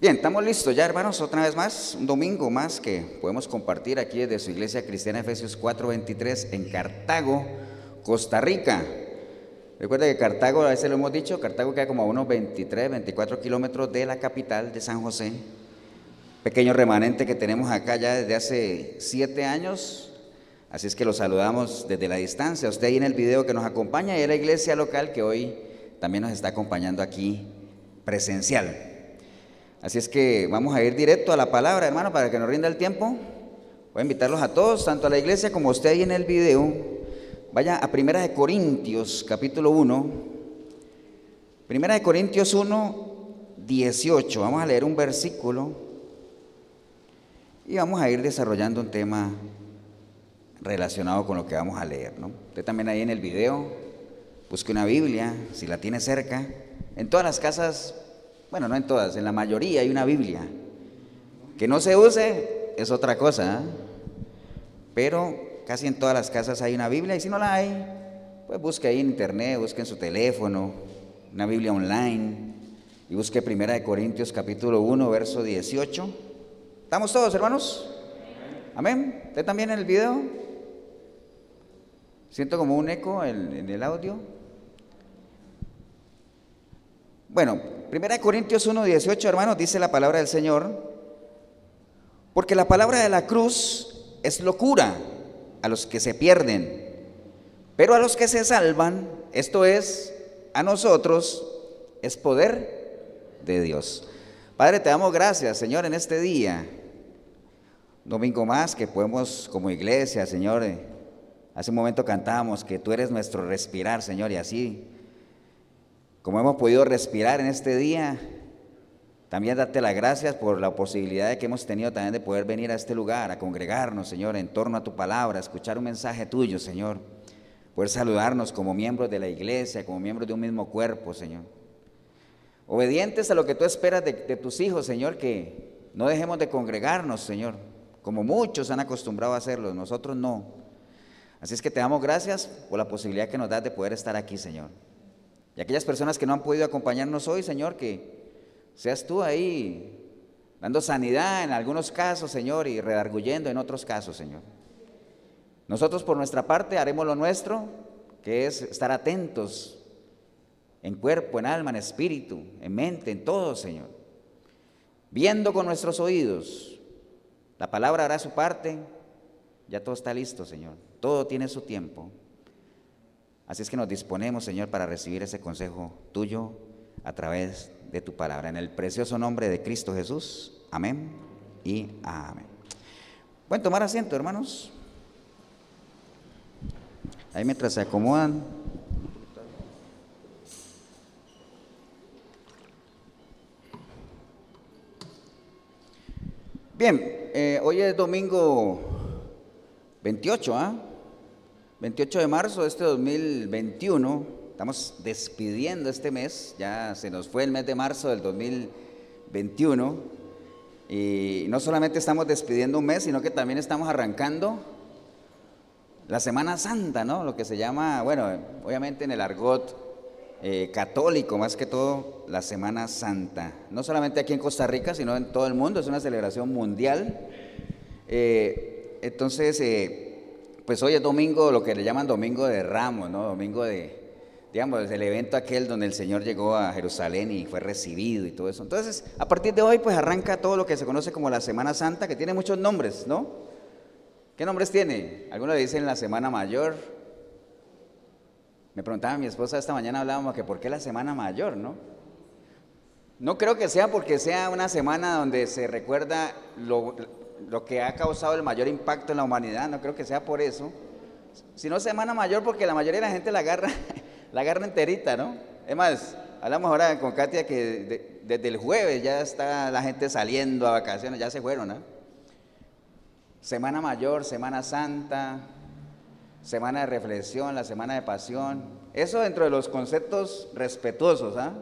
Bien, estamos listos ya, hermanos, otra vez más, un domingo más que podemos compartir aquí desde su iglesia cristiana Efesios 4:23 en Cartago, Costa Rica. Recuerda que Cartago, a veces lo hemos dicho, Cartago queda como a unos 23, 24 kilómetros de la capital de San José. Pequeño remanente que tenemos acá ya desde hace siete años, así es que lo saludamos desde la distancia. Usted ahí en el video que nos acompaña y la iglesia local que hoy también nos está acompañando aquí presencial. Así es que vamos a ir directo a la palabra, hermano, para que nos rinda el tiempo. Voy a invitarlos a todos, tanto a la iglesia como a usted ahí en el video. Vaya a Primera de Corintios, capítulo 1. Primera de Corintios 1, 18. Vamos a leer un versículo y vamos a ir desarrollando un tema relacionado con lo que vamos a leer. Usted también ahí en el video, busque una Biblia, si la tiene cerca. En todas las casas bueno, no en todas, en la mayoría hay una Biblia. Que no se use es otra cosa, ¿eh? pero casi en todas las casas hay una Biblia y si no la hay, pues busque ahí en internet, busque en su teléfono, una Biblia online y busque Primera de Corintios capítulo 1, verso 18. ¿Estamos todos, hermanos? Amén. ¿Usted también en el video? Siento como un eco en el audio. Bueno, 1 Corintios 1, 18, hermanos, dice la palabra del Señor, porque la palabra de la cruz es locura a los que se pierden, pero a los que se salvan, esto es, a nosotros, es poder de Dios. Padre, te damos gracias, Señor, en este día, domingo más, que podemos como iglesia, Señor, hace un momento cantamos que tú eres nuestro respirar, Señor, y así como hemos podido respirar en este día, también darte las gracias por la posibilidad que hemos tenido también de poder venir a este lugar, a congregarnos, Señor, en torno a tu palabra, a escuchar un mensaje tuyo, Señor. Poder saludarnos como miembros de la iglesia, como miembros de un mismo cuerpo, Señor. Obedientes a lo que tú esperas de, de tus hijos, Señor, que no dejemos de congregarnos, Señor, como muchos han acostumbrado a hacerlo, nosotros no. Así es que te damos gracias por la posibilidad que nos das de poder estar aquí, Señor. Y aquellas personas que no han podido acompañarnos hoy, Señor, que seas tú ahí dando sanidad en algunos casos, Señor, y redarguyendo en otros casos, Señor. Nosotros por nuestra parte haremos lo nuestro, que es estar atentos en cuerpo, en alma, en espíritu, en mente, en todo, Señor. Viendo con nuestros oídos. La palabra hará su parte. Ya todo está listo, Señor. Todo tiene su tiempo. Así es que nos disponemos, Señor, para recibir ese consejo tuyo a través de tu palabra. En el precioso nombre de Cristo Jesús. Amén y amén. Pueden tomar asiento, hermanos. Ahí mientras se acomodan. Bien, eh, hoy es domingo 28, ¿ah? 28 de marzo de este 2021, estamos despidiendo este mes, ya se nos fue el mes de marzo del 2021, y no solamente estamos despidiendo un mes, sino que también estamos arrancando la Semana Santa, ¿no? Lo que se llama, bueno, obviamente en el argot eh, católico, más que todo, la Semana Santa. No solamente aquí en Costa Rica, sino en todo el mundo, es una celebración mundial. Eh, entonces, eh, pues hoy es domingo, lo que le llaman domingo de ramos, ¿no? Domingo de, digamos, el evento aquel donde el Señor llegó a Jerusalén y fue recibido y todo eso. Entonces, a partir de hoy, pues arranca todo lo que se conoce como la Semana Santa, que tiene muchos nombres, ¿no? ¿Qué nombres tiene? Algunos le dicen la Semana Mayor. Me preguntaba mi esposa esta mañana, hablábamos que por qué la Semana Mayor, ¿no? No creo que sea porque sea una semana donde se recuerda lo, lo que ha causado el mayor impacto en la humanidad, no creo que sea por eso, sino Semana Mayor porque la mayoría de la gente la agarra, la agarra enterita, ¿no? Es más, hablamos ahora con Katia que desde el jueves ya está la gente saliendo a vacaciones, ya se fueron, ¿no? Semana Mayor, Semana Santa, Semana de Reflexión, la Semana de Pasión, eso dentro de los conceptos respetuosos, ¿ah?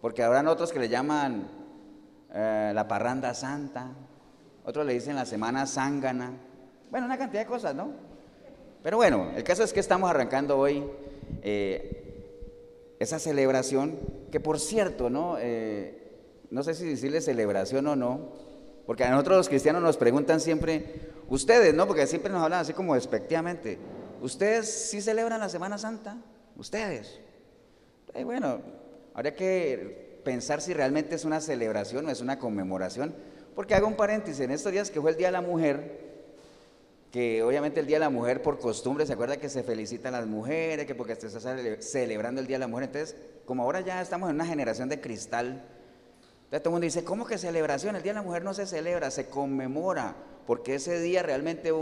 Porque habrán otros que le llaman eh, la parranda santa, otros le dicen la semana zángana, bueno, una cantidad de cosas, ¿no? Pero bueno, el caso es que estamos arrancando hoy eh, esa celebración, que por cierto, ¿no? Eh, no sé si decirle celebración o no, porque a nosotros los cristianos nos preguntan siempre, ustedes, ¿no? Porque siempre nos hablan así como despectivamente, ¿ustedes sí celebran la Semana Santa? Ustedes. Y bueno, habría que pensar si realmente es una celebración o es una conmemoración, porque hago un paréntesis, en estos días que fue el Día de la Mujer, que obviamente el Día de la Mujer por costumbre, se acuerda que se felicitan las mujeres, que porque se está celebrando el Día de la Mujer, entonces como ahora ya estamos en una generación de cristal, entonces todo el mundo dice, ¿cómo que celebración? El Día de la Mujer no se celebra, se conmemora, porque ese día realmente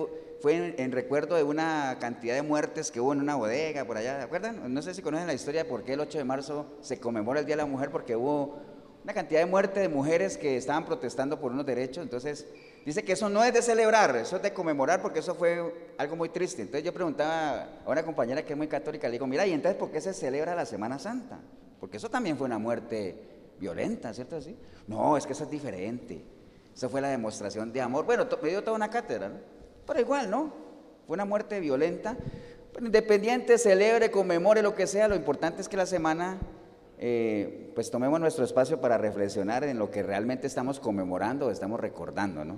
fue en, recuerdo de una cantidad de muertes que hubo en una bodega por allá, ¿de acuerdan? No sé si conocen la historia de por qué el 8 de marzo se conmemora el Día de la Mujer, porque hubo una cantidad de muertes de mujeres que estaban protestando por unos derechos, entonces Dice que eso no es de celebrar, eso es de conmemorar porque eso fue algo muy triste. Entonces yo preguntaba a una compañera que es muy católica, le digo, mira, ¿y entonces por qué se celebra la Semana Santa? Porque eso también fue una muerte violenta, ¿cierto así? No, es que eso es diferente. Eso fue la demostración de amor. Bueno, me dio toda una cátedra, ¿no? Pero igual, ¿no? Fue una muerte violenta. Pero independiente, celebre, conmemore, lo que sea, lo importante es que la semana eh, pues tomemos nuestro espacio para reflexionar en lo que realmente estamos conmemorando, estamos recordando, ¿no?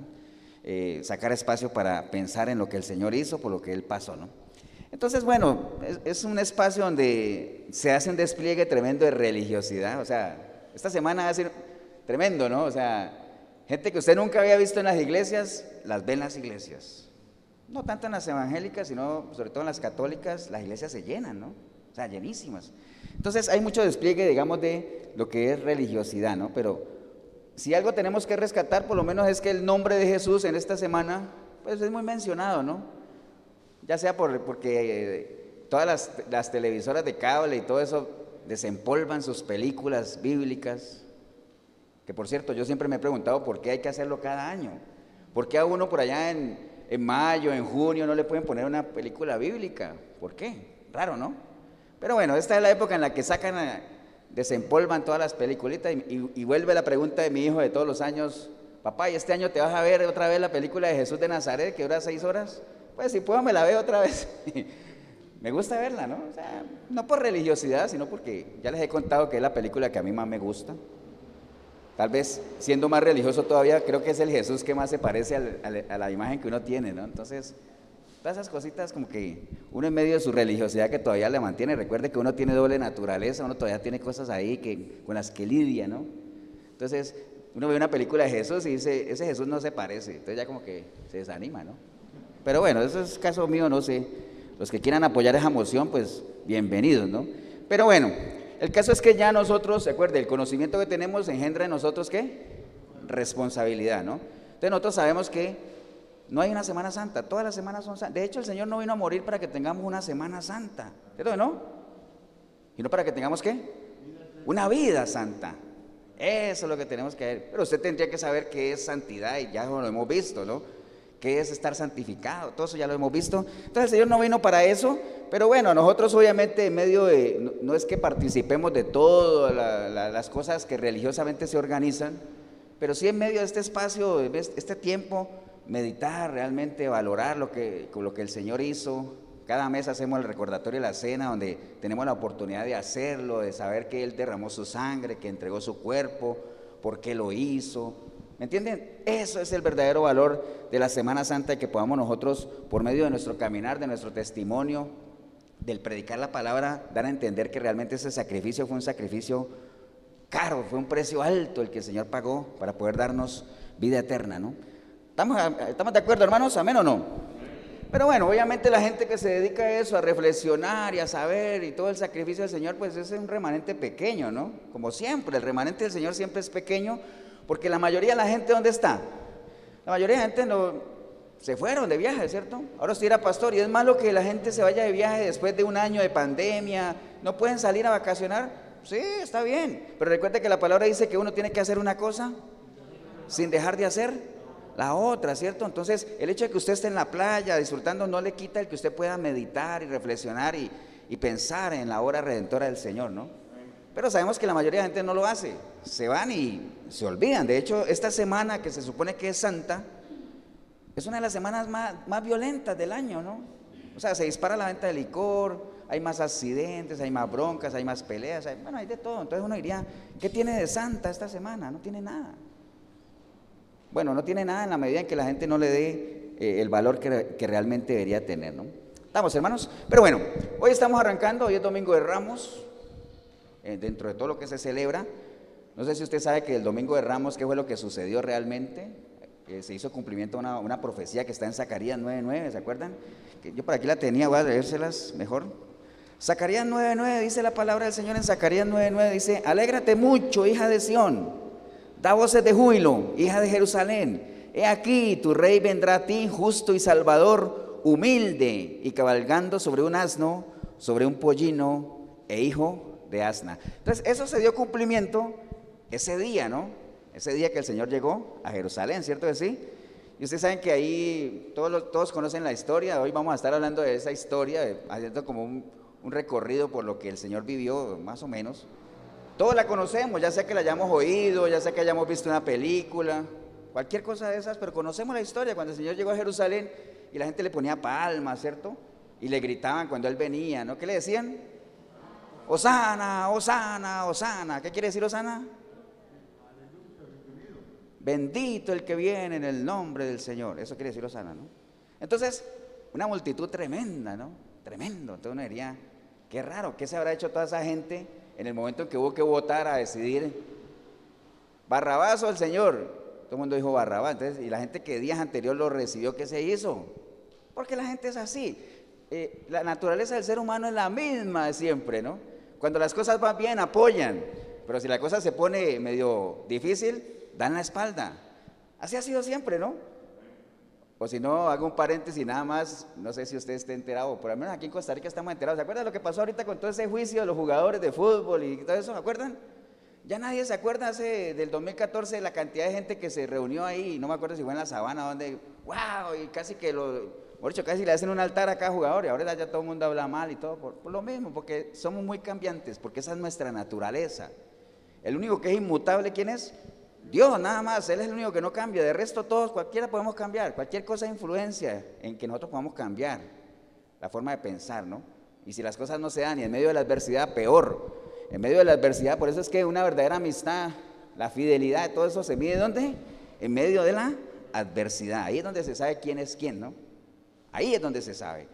Eh, sacar espacio para pensar en lo que el Señor hizo, por lo que Él pasó, ¿no? Entonces, bueno, es, un espacio donde se hace un despliegue tremendo de religiosidad, o sea, esta semana va a ser tremendo, ¿no? O sea, gente que usted nunca había visto en las iglesias, las ve en las iglesias. No tanto en las evangélicas, sino sobre todo en las católicas, las iglesias se llenan, ¿no? O sea, llenísimas. Entonces hay mucho despliegue, digamos, de lo que es religiosidad, ¿no? Pero si algo tenemos que rescatar, por lo menos es que el nombre de Jesús en esta semana, pues es muy mencionado, ¿no? Ya sea por, porque eh, todas las, las televisoras de cable y todo eso desempolvan sus películas bíblicas, que por cierto, yo siempre me he preguntado por qué hay que hacerlo cada año. ¿Por qué a uno por allá en, en mayo, en junio, no le pueden poner una película bíblica? ¿Por qué? Raro, ¿no? Pero bueno, esta es la época en la que sacan, desempolvan todas las peliculitas y, vuelve la pregunta de mi hijo de todos los años, papá, ¿y este año te vas a ver otra vez la película de Jesús de Nazaret que dura seis horas? Pues si puedo me la veo otra vez. me gusta verla, ¿no? O sea, no por religiosidad, sino porque ya les he contado que es la película que a mí más me gusta. Tal vez siendo más religioso todavía, creo que es el Jesús que más se parece a la imagen que uno tiene, ¿no? Entonces, Todas esas cositas como que uno en medio de su religiosidad que todavía le mantiene, recuerde que uno tiene doble naturaleza, uno todavía tiene cosas ahí que, con las que lidia, ¿no? Entonces, uno ve una película de Jesús y dice, ese Jesús no se parece, entonces ya como que se desanima, ¿no? Pero bueno, eso es caso mío, no sé. Los que quieran apoyar esa moción, pues bienvenidos, ¿no? Pero bueno, el caso es que ya nosotros, recuerde, el conocimiento que tenemos engendra en nosotros qué? Responsabilidad, ¿no? Entonces nosotros sabemos que no hay una Semana Santa, todas las semanas son santas. De hecho, el Señor no vino a morir para que tengamos una Semana Santa, ¿cierto no? Y no para que tengamos qué? Una vida santa. Eso es lo que tenemos que ver. Pero usted tendría que saber qué es santidad y ya lo hemos visto, ¿no? ¿Qué es estar santificado? Todo eso ya lo hemos visto. Entonces el Señor no vino para eso, pero bueno, nosotros obviamente en medio de, no, es que participemos de todas las cosas que religiosamente se organizan, pero sí en medio de este espacio, este tiempo, meditar realmente, valorar lo que, lo que el Señor hizo. Cada mes hacemos el recordatorio de la cena donde tenemos la oportunidad de hacerlo, de saber que Él derramó su sangre, que entregó su cuerpo, por qué lo hizo. ¿Me entienden? Eso es el verdadero valor de la Semana Santa que podamos nosotros, por medio de nuestro caminar, de nuestro testimonio, del predicar la palabra, dar a entender que realmente ese sacrificio fue un sacrificio caro, fue un precio alto el que el Señor pagó para poder darnos vida eterna, ¿no? ¿Estamos, de acuerdo, hermanos? ¿Amén o no? Pero bueno, obviamente la gente que se dedica a eso, a reflexionar y a saber y todo el sacrificio del Señor, pues es un remanente pequeño, ¿no? Como siempre, el remanente del Señor siempre es pequeño, porque la mayoría de la gente, ¿dónde está? La mayoría de la gente no, se fueron de viaje, ¿cierto? Ahora usted era pastor y es malo que la gente se vaya de viaje después de un año de pandemia, no pueden salir a vacacionar. Sí, está bien, pero recuerde que la palabra dice que uno tiene que hacer una cosa sin dejar de hacer la otra, ¿cierto? Entonces, el hecho de que usted esté en la playa disfrutando no le quita el que usted pueda meditar y reflexionar y, pensar en la hora redentora del Señor, ¿no? Pero sabemos que la mayoría de la gente no lo hace, se van y se olvidan. De hecho, esta semana que se supone que es santa, es una de las semanas más, más violentas del año, ¿no? O sea, se dispara la venta de licor, hay más accidentes, hay más broncas, hay más peleas, bueno, hay de todo. Entonces uno diría, ¿qué tiene de santa esta semana? No tiene nada. Bueno, no tiene nada en la medida en que la gente no le dé eh, el valor que, que, realmente debería tener, ¿no? Estamos, hermanos. Pero bueno, hoy estamos arrancando, hoy es Domingo de Ramos, eh, dentro de todo lo que se celebra. No sé si usted sabe que el Domingo de Ramos, ¿qué fue lo que sucedió realmente? se hizo cumplimiento a una, una, profecía que está en Zacarías 9.9, ¿se acuerdan? Que yo por aquí la tenía, voy a leérselas mejor. Zacarías 9.9 dice la palabra del Señor en Zacarías 9.9, dice, alégrate mucho, hija de Sión, da voces de júbilo, hija de Jerusalén. He aquí, tu rey vendrá a ti, justo y salvador, humilde y cabalgando sobre un asno, sobre un pollino e hijo de asna. Entonces, eso se dio cumplimiento ese día, ¿no? Ese día que el Señor llegó a Jerusalén, ¿cierto que sí? Y ustedes saben que ahí todos, todos conocen la historia, hoy vamos a estar hablando de esa historia, haciendo como un, un recorrido por lo que el Señor vivió, más o menos. Todos la conocemos, ya sea que la hayamos oído, ya sea que hayamos visto una película, cualquier cosa de esas, pero conocemos la historia cuando el Señor llegó a Jerusalén y la gente le ponía palmas, ¿cierto? Y le gritaban cuando Él venía, ¿no? ¿Qué le decían? Osana, Osana, Osana. ¿Qué quiere decir Osana? Bendito el que viene en el nombre del Señor. Eso quiere decir Osana, ¿no? Entonces, una multitud tremenda, ¿no? Tremendo. Entonces uno diría, qué raro, ¿qué se habrá hecho toda esa gente en el momento en que hubo que votar a decidir Barrabás o el Señor? Todo el mundo dijo Barrabás. Y la gente que días anterior lo recibió, ¿qué se hizo? Porque la gente es así. Eh, la naturaleza del ser humano es la misma de siempre, ¿no? Cuando las cosas van bien, apoyan. Pero si la cosa se pone medio difícil, dan la espalda. Así ha sido siempre, ¿no? O si no, hago un paréntesis nada más, no sé si usted esté enterado, por lo menos aquí en Costa Rica estamos enterados. ¿Se acuerdan lo que pasó ahorita con todo ese juicio de los jugadores de fútbol y todo eso? ¿Se acuerdan? Ya nadie se acuerda hace del 2014 de la cantidad de gente que se reunió ahí, no me acuerdo si fue en la sabana, donde, wow, y casi que lo, por hecho, casi le hacen un altar a cada jugador y ahora ya todo el mundo habla mal y todo, por, por lo mismo, porque somos muy cambiantes, porque esa es nuestra naturaleza. El único que es inmutable, ¿quién es? Dios nada más, Él es el único que no cambia. De resto todos, cualquiera podemos cambiar. Cualquier cosa influencia en que nosotros podamos cambiar la forma de pensar, ¿no? Y si las cosas no se dan y en medio de la adversidad, peor. En medio de la adversidad, por eso es que una verdadera amistad, la fidelidad, todo eso se mide ¿dónde? En medio de la adversidad. Ahí es donde se sabe quién es quién, ¿no? Ahí es donde se sabe.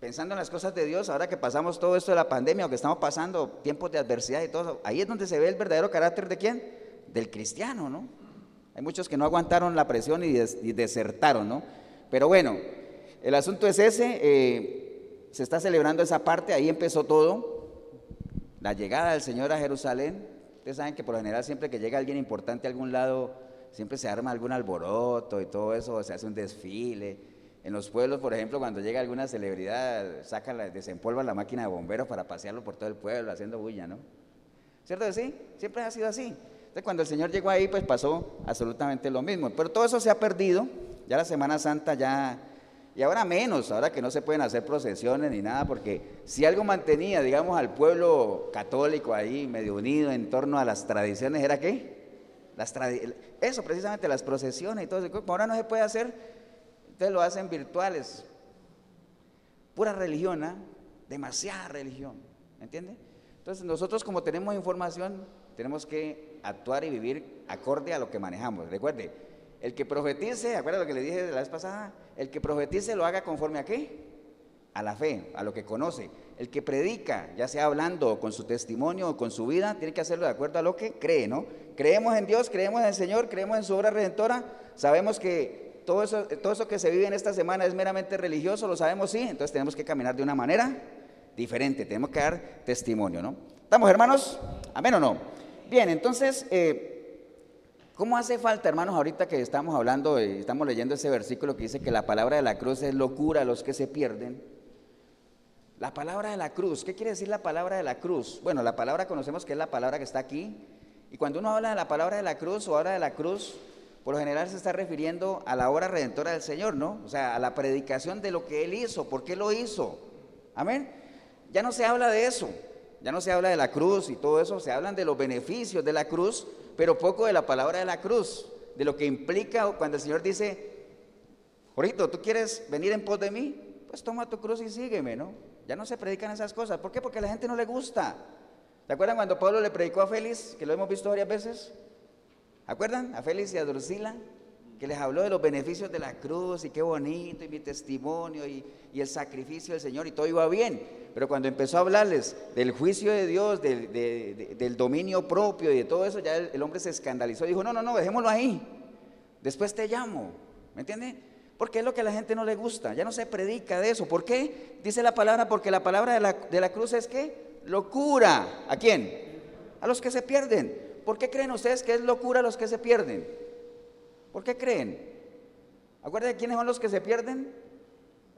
Pensando en las cosas de Dios, ahora que pasamos todo esto de la pandemia o que estamos pasando tiempos de adversidad y todo, ahí es donde se ve el verdadero carácter de quién? Del cristiano, ¿no? Hay muchos que no aguantaron la presión y, desertaron, ¿no? Pero bueno, el asunto es ese, eh, se está celebrando esa parte, ahí empezó todo, la llegada del Señor a Jerusalén. Ustedes saben que por lo general siempre que llega alguien importante a algún lado, siempre se arma algún alboroto y todo eso, se hace un desfile. En los pueblos, por ejemplo, cuando llega alguna celebridad, saca la, desempolva la máquina de bomberos para pasearlo por todo el pueblo haciendo bulla, ¿no? ¿Cierto sí? Siempre ha sido así. Entonces, cuando el Señor llegó ahí, pues pasó absolutamente lo mismo. Pero todo eso se ha perdido. Ya la Semana Santa ya, y ahora menos, ahora que no se pueden hacer procesiones ni nada, porque si algo mantenía, digamos, al pueblo católico ahí medio unido en torno a las tradiciones, ¿era qué? Las eso precisamente, las procesiones y todo eso. Ahora no se puede hacer, ustedes lo hacen virtuales. Pura religión, ¿ah? Demasiada religión, ¿me entiende? Entonces nosotros como tenemos información, tenemos que actuar y vivir acorde a lo que manejamos. Recuerde, el que profetice, acuerda lo que le dije la vez pasada, el que profetice lo haga conforme a qué? A la fe, a lo que conoce. El que predica, ya sea hablando con su testimonio o con su vida, tiene que hacerlo de acuerdo a lo que cree, ¿no? Creemos en Dios, creemos en el Señor, creemos en su obra redentora, sabemos que todo eso, todo eso que se vive en esta semana es meramente religioso, lo sabemos, sí, entonces tenemos que caminar de una manera diferente, tenemos que dar testimonio, ¿no? ¿Estamos hermanos? ¿Amén o no? Bien, entonces, eh, ¿cómo hace falta, hermanos, ahorita que estamos hablando, y estamos leyendo ese versículo que dice que la palabra de la cruz es locura a los que se pierden? La palabra de la cruz, ¿qué quiere decir la palabra de la cruz? Bueno, la palabra conocemos que es la palabra que está aquí, y cuando uno habla de la palabra de la cruz o habla de la cruz, por lo general se está refiriendo a la obra redentora del Señor, ¿no? O sea, a la predicación de lo que Él hizo, por qué lo hizo. Amén. Ya no se habla de eso. Ya no se habla de la cruz y todo eso, se hablan de los beneficios de la cruz, pero poco de la palabra de la cruz, de lo que implica cuando el Señor dice, Jorito, ¿tú quieres venir en pos de mí? Pues toma tu cruz y sígueme, ¿no? Ya no se predican esas cosas. ¿Por qué? Porque a la gente no le gusta. ¿Se acuerdan cuando Pablo le predicó a Félix, que lo hemos visto varias veces? ¿Acuerdan? A Félix y a Drusila, que les habló de los beneficios de la cruz y qué bonito, y mi testimonio y, el sacrificio del Señor, y todo iba bien. Pero cuando empezó a hablarles del juicio de Dios, del, dominio propio y de todo eso, ya el, hombre se escandalizó y dijo: No, no, no, dejémoslo ahí. Después te llamo. ¿Me entiende? Porque es lo que a la gente no le gusta. Ya no se predica de eso. ¿Por qué? Dice la palabra, porque la palabra de la, de la cruz es que locura. ¿A quién? A los que se pierden. ¿Por qué creen ustedes que es locura a los que se pierden? ¿Por qué creen? Acuérdense quiénes son los que se pierden?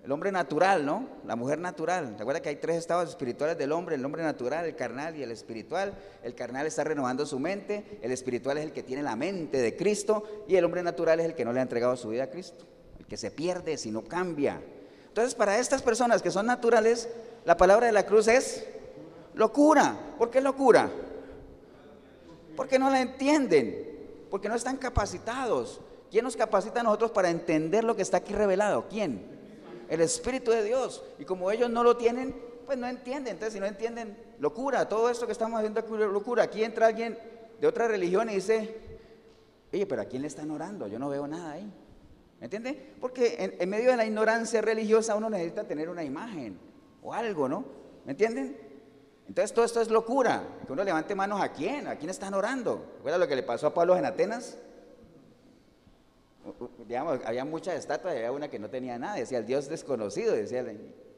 El hombre natural, ¿no? La mujer natural. ¿Se acuerdan que hay tres estados espirituales del hombre? El hombre natural, el carnal y el espiritual. El carnal está renovando su mente, el espiritual es el que tiene la mente de Cristo y el hombre natural es el que no le ha entregado su vida a Cristo, el que se pierde si no cambia. Entonces, para estas personas que son naturales, la palabra de la cruz es locura. ¿Por qué locura? Porque no la entienden, porque no están capacitados. ¿Quién nos capacita a nosotros para entender lo que está aquí revelado? ¿Quién? el Espíritu de Dios. Y como ellos no lo tienen, pues no entienden. Entonces, si no entienden, locura, todo esto que estamos haciendo es locura. Aquí entra alguien de otra religión y dice, oye, pero ¿a quién le están orando? Yo no veo nada ahí. ¿Me entiende? Porque en, medio de la ignorancia religiosa uno necesita tener una imagen o algo, ¿no? ¿Me entienden? Entonces todo esto es locura. Que uno levante manos a quién, a quién están orando. ¿Recuerda lo que le pasó a Pablo en Atenas? digamos, había muchas estatuas había una que no tenía nada, decía el Dios desconocido, decía,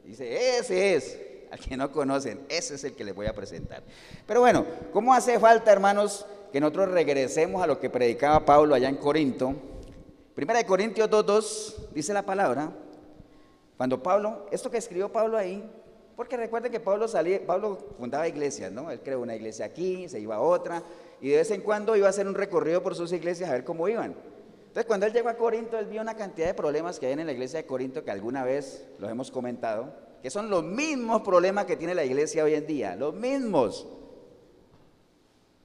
dice, ese es, al que no conocen, ese es el que les voy a presentar. Pero bueno, ¿cómo hace falta, hermanos, que nosotros regresemos a lo que predicaba Pablo allá en Corinto? Primera de Corintios 2.2 dice la palabra, cuando Pablo, esto que escribió Pablo ahí, porque recuerden que Pablo Pablo fundaba iglesias, ¿no? Él creó una iglesia aquí, se iba a otra, y de vez en cuando iba a hacer un recorrido por sus iglesias a ver cómo iban. Entonces, cuando él llegó a Corinto, él vio una cantidad de problemas que hay en la iglesia de Corinto que alguna vez los hemos comentado, que son los mismos problemas que tiene la iglesia hoy en día, los mismos.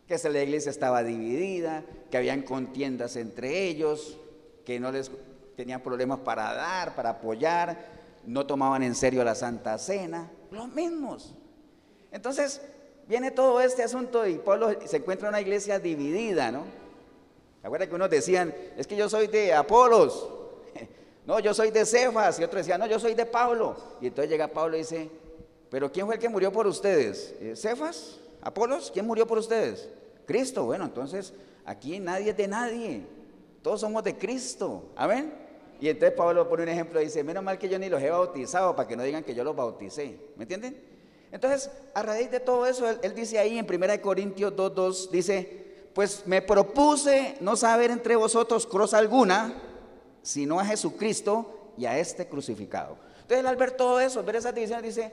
Que la iglesia estaba dividida, que habían contiendas entre ellos, que no les tenían problemas para dar, para apoyar, no tomaban en serio la Santa Cena, los mismos. Entonces, viene todo este asunto y Pablo se encuentra en una iglesia dividida, ¿no? Acuerda que unos decían, es que yo soy de Apolos, no, yo soy de Cefas, y otros decían, no, yo soy de Pablo. Y entonces llega Pablo y dice, pero ¿quién fue el que murió por ustedes? Eh, ¿Cefas? ¿Apolos? ¿Quién murió por ustedes? Cristo. Bueno, entonces aquí nadie es de nadie, todos somos de Cristo. Amén. Y entonces Pablo pone un ejemplo y dice, menos mal que yo ni los he bautizado para que no digan que yo los bauticé. ¿Me entienden? Entonces, a raíz de todo eso, él, dice ahí en 1 Corintios 2.2, dice, pues me propuse no saber entre vosotros cosa alguna, sino a Jesucristo y a este crucificado. Entonces al ver todo eso, al ver esas divisiones, dice,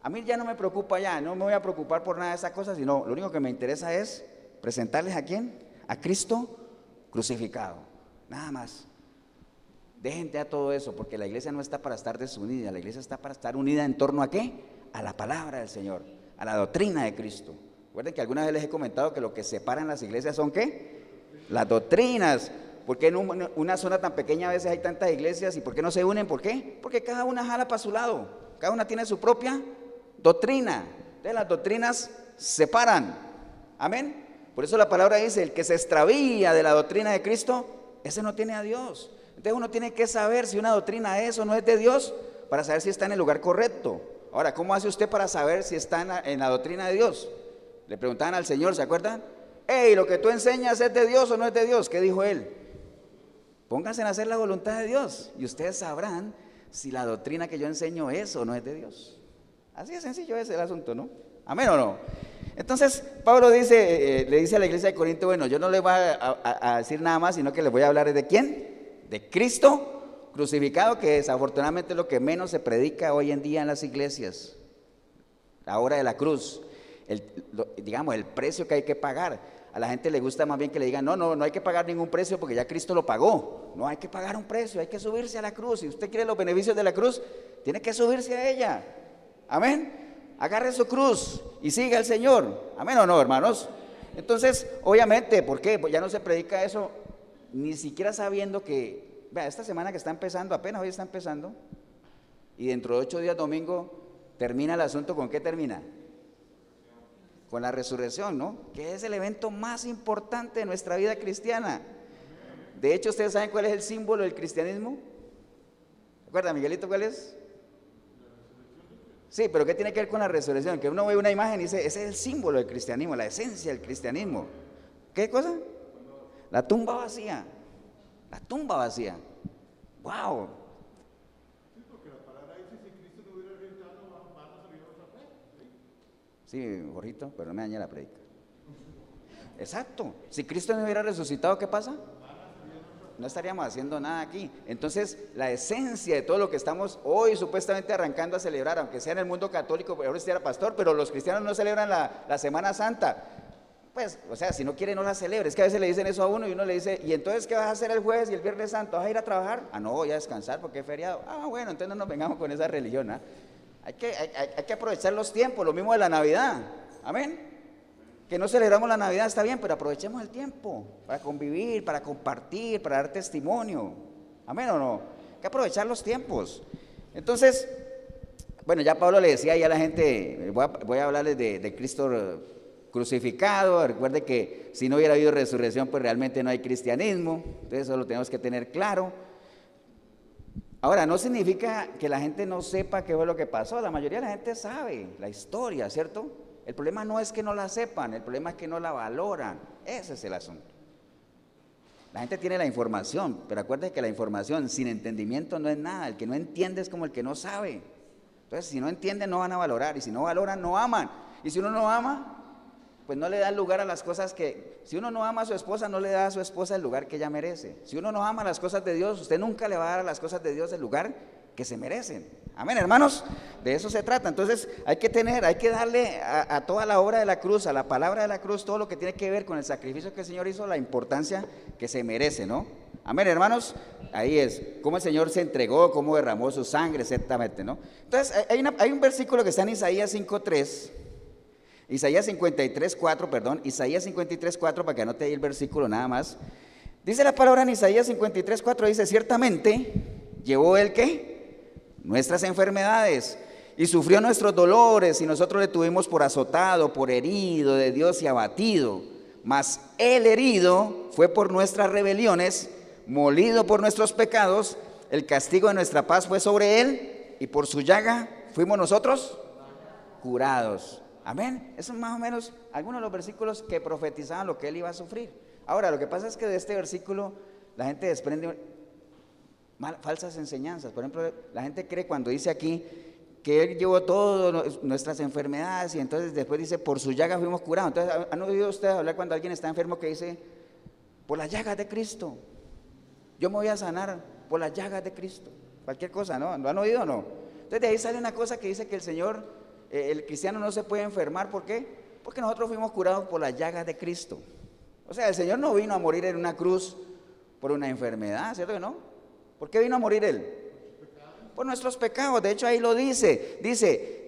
a mí ya no me preocupa ya, no me voy a preocupar por nada de esas cosas, sino lo único que me interesa es presentarles a quién, a Cristo crucificado, nada más. Dejen ya todo eso, porque la iglesia no está para estar desunida, la iglesia está para estar unida en torno a qué? A la palabra del Señor, a la doctrina de Cristo. Recuerden que alguna vez les he comentado que lo que separan las iglesias son qué? Las doctrinas. ¿Por qué en una zona tan pequeña a veces hay tantas iglesias y por qué no se unen? ¿Por qué? Porque cada una jala para su lado. Cada una tiene su propia doctrina. Entonces las doctrinas separan. Amén. Por eso la palabra dice, el que se extravía de la doctrina de Cristo, ese no tiene a Dios. Entonces uno tiene que saber si una doctrina es o no es de Dios para saber si está en el lugar correcto. Ahora, ¿cómo hace usted para saber si está en la, doctrina de Dios? Le preguntaban al Señor, ¿se acuerdan? Hey, lo que tú enseñas es de Dios o no es de Dios. ¿Qué dijo él? Pónganse en hacer la voluntad de Dios y ustedes sabrán si la doctrina que yo enseño es o no es de Dios. Así de sencillo es el asunto, ¿no? Amén o no. Entonces, Pablo dice, eh, le dice a la iglesia de Corinto, bueno, yo no le voy a, a, decir nada más, sino que le voy a hablar de quién? De Cristo crucificado, que desafortunadamente es lo que menos se predica hoy en día en las iglesias. La hora de la cruz el, digamos, el precio que hay que pagar. A la gente le gusta más bien que le digan, no, no, no hay que pagar ningún precio porque ya Cristo lo pagó. No hay que pagar un precio, hay que subirse a la cruz. Si usted quiere los beneficios de la cruz, tiene que subirse a ella. Amén. Agarre su cruz y siga al Señor. Amén o no, hermanos. Entonces, obviamente, ¿por qué? Pues ya no se predica eso ni siquiera sabiendo que, vea, esta semana que está empezando, apenas hoy está empezando, y dentro de ocho días domingo termina el asunto con qué termina? Con la resurrección, ¿no? Que es el evento más importante de nuestra vida cristiana. De hecho, ¿ustedes saben cuál es el símbolo del cristianismo? ¿Recuerda, Miguelito, cuál es? Sí, pero ¿qué tiene que ver con la resurrección? Que uno ve una imagen y dice, ese es el símbolo del cristianismo, la esencia del cristianismo. ¿Qué cosa? La tumba vacía. La tumba vacía. ¡Wow! Sí, Jorgito, pero no me dañe la predica. Exacto. Si Cristo no hubiera resucitado, ¿qué pasa? No estaríamos haciendo nada aquí. Entonces, la esencia de todo lo que estamos hoy supuestamente arrancando a celebrar, aunque sea en el mundo católico, ahora usted era pastor, pero los cristianos no celebran la, la Semana Santa. Pues, o sea, si no quiere, no la celebre. Es que a veces le dicen eso a uno y uno le dice, ¿y entonces qué vas a hacer el jueves y el viernes santo? ¿Vas a ir a trabajar? Ah, no, voy a descansar porque es feriado. Ah, bueno, entonces no nos vengamos con esa religión. ¿ah? Hay que, hay, que aprovechar los tiempos, lo mismo de la Navidad. Amén. Que no celebramos la Navidad está bien, pero aprovechemos el tiempo para convivir, para compartir, para dar testimonio. Amén o no. Hay que aprovechar los tiempos. Entonces, bueno, ya Pablo le decía ya a la gente, voy a, hablarles de, Cristo crucificado. Recuerde que si no hubiera habido resurrección, pues realmente no hay cristianismo. Entonces eso lo tenemos que tener claro. Ahora, no significa que la gente no sepa qué fue lo que pasó. La mayoría de la gente sabe la historia, ¿cierto? El problema no es que no la sepan, el problema es que no la valoran. Ese es el asunto. La gente tiene la información, pero acuérdense que la información sin entendimiento no es nada. El que no entiende es como el que no sabe. Entonces, si no entienden, no van a valorar. Y si no valoran, no aman. Y si uno no ama, pues no le da lugar a las cosas que, si uno no ama a su esposa, no le da a su esposa el lugar que ella merece. Si uno no ama las cosas de Dios, usted nunca le va a dar a las cosas de Dios el lugar que se merecen. Amén, hermanos, de eso se trata. Entonces hay que tener, hay que darle a, toda la obra de la cruz, a la palabra de la cruz, todo lo que tiene que ver con el sacrificio que el Señor hizo, la importancia que se merece, ¿no? Amén, hermanos, ahí es, cómo el Señor se entregó, cómo derramó su sangre, exactamente, ¿no? Entonces hay, hay un versículo que está en Isaías 5.3 Isaías 53, 4, perdón, Isaías 53, 4, para que anote ahí el versículo nada más. Dice la palabra en Isaías 53, 4, dice, ciertamente llevó el qué? Nuestras enfermedades y sufrió nuestros dolores y nosotros le tuvimos por azotado, por herido de Dios y abatido. Mas el herido fue por nuestras rebeliones, molido por nuestros pecados, el castigo de nuestra paz fue sobre él y por su llaga fuimos nosotros curados. Amén. Esos son más o menos algunos de los versículos que profetizaban lo que él iba a sufrir. Ahora, lo que pasa es que de este versículo la gente desprende falsas enseñanzas. Por ejemplo, la gente cree cuando dice aquí que él llevó todas nuestras enfermedades y entonces después dice, por su llaga fuimos curados. Entonces, ¿han oído ustedes hablar cuando alguien está enfermo que dice, por las llagas de Cristo? Yo me voy a sanar por las llagas de Cristo. Cualquier cosa, ¿no? ¿Lo han oído o no? Entonces de ahí sale una cosa que dice que el Señor el cristiano no se puede enfermar, ¿por qué? Porque nosotros fuimos curados por las llagas de Cristo. O sea, el Señor no vino a morir en una cruz por una enfermedad, ¿cierto que no? ¿Por qué vino a morir Él? Por nuestros pecados. De hecho, ahí lo dice. Dice,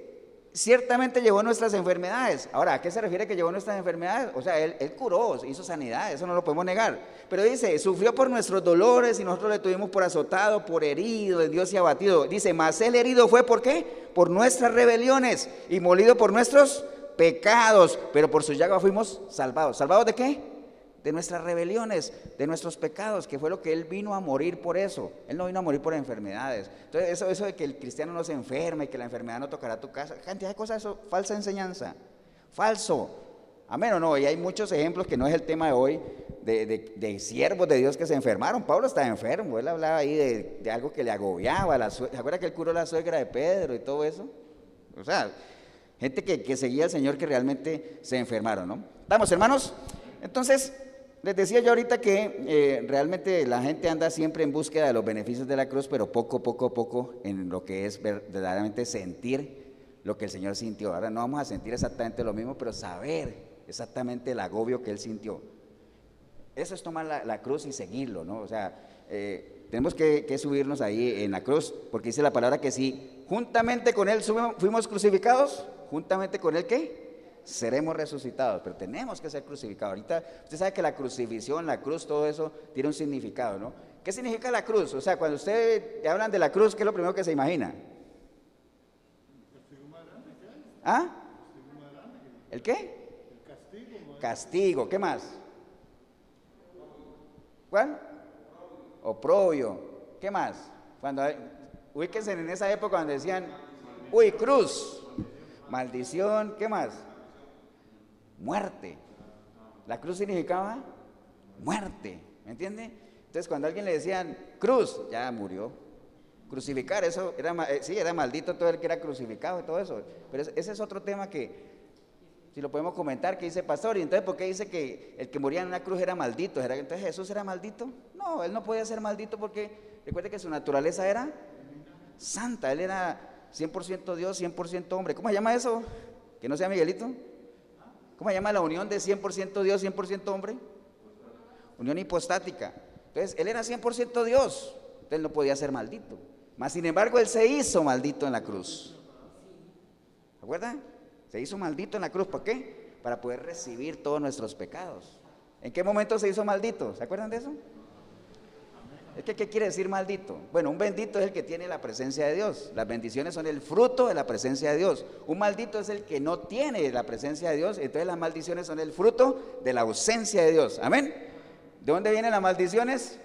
ciertamente llevó nuestras enfermedades. Ahora, ¿a qué se refiere que llevó nuestras enfermedades? O sea, él, curó, hizo sanidad, eso no lo podemos negar. Pero dice, sufrió por nuestros dolores y nosotros le tuvimos por azotado, por herido de Dios y abatido. Dice, más el herido fue por qué? Por nuestras rebeliones y molido por nuestros pecados, pero por su llaga fuimos salvados. ¿Salvados de qué? De nuestras rebeliones, de nuestros pecados, que fue lo que Él vino a morir por eso. Él no vino a morir por enfermedades. Entonces, eso, eso de que el cristiano no se enferme, que la enfermedad no tocará tu casa, cantidad de cosas, eso, falsa enseñanza, falso. Amén o no, y hay muchos ejemplos que no es el tema de hoy, de, siervos de Dios que se enfermaron. Pablo estaba enfermo, él hablaba ahí de, algo que le agobiaba. La ¿Se acuerda que él curó la suegra de Pedro y todo eso? O sea, gente que, que seguía al Señor que realmente se enfermaron, ¿no? Vamos, hermanos. Entonces, les decía yo ahorita que eh, realmente la gente anda siempre en búsqueda de los beneficios de la cruz, pero poco, poco, poco en lo que es verdaderamente sentir lo que el Señor sintió. Ahora no vamos a sentir exactamente lo mismo, pero saber exactamente el agobio que Él sintió. Eso es tomar la, cruz y seguirlo, ¿no? O sea, eh, tenemos que, que, subirnos ahí en la cruz, porque dice la palabra que si juntamente con Él fuimos crucificados, juntamente con Él, ¿qué? Seremos resucitados, pero tenemos que ser crucificados. Ahorita usted sabe que la crucifixión, la cruz, todo eso tiene un significado, ¿no? ¿Qué significa la cruz? O sea, cuando usted hablan de la cruz, ¿qué es lo primero que se imagina? ¿Ah? ¿El qué? Castigo. ¿Qué más? ¿Cuál? Oprobio. ¿Qué más? Cuando ubíquense en esa época cuando decían, uy, cruz, maldición, ¿qué más? Muerte. La cruz significaba muerte, ¿me entiende? Entonces cuando a alguien le decían cruz, ya murió. Crucificar, eso era, eh, sí, era maldito todo el que era crucificado y todo eso. Pero ese es otro tema que, si lo podemos comentar, que dice pastor, y entonces ¿por qué dice que el que moría en una cruz era maldito? Entonces Jesús era maldito. No, él no podía ser maldito porque recuerde que su naturaleza era santa, él era 100% Dios, 100% hombre. ¿Cómo se llama eso? Que no sea Miguelito. ¿Cómo se llama la unión de 100% Dios, 100% hombre? Unión hipostática. Entonces, él era 100% Dios, entonces no podía ser maldito. Mas, sin embargo, él se hizo maldito en la cruz. ¿Se acuerdan? Se hizo maldito en la cruz. ¿Por qué? Para poder recibir todos nuestros pecados. ¿En qué momento se hizo maldito? ¿Se acuerdan de eso? Es que, ¿qué quiere decir maldito? Bueno, un bendito es el que tiene la presencia de Dios. Las bendiciones son el fruto de la presencia de Dios. Un maldito es el que no tiene la presencia de Dios. Entonces las maldiciones son el fruto de la ausencia de Dios. Amén. ¿De dónde vienen las maldiciones?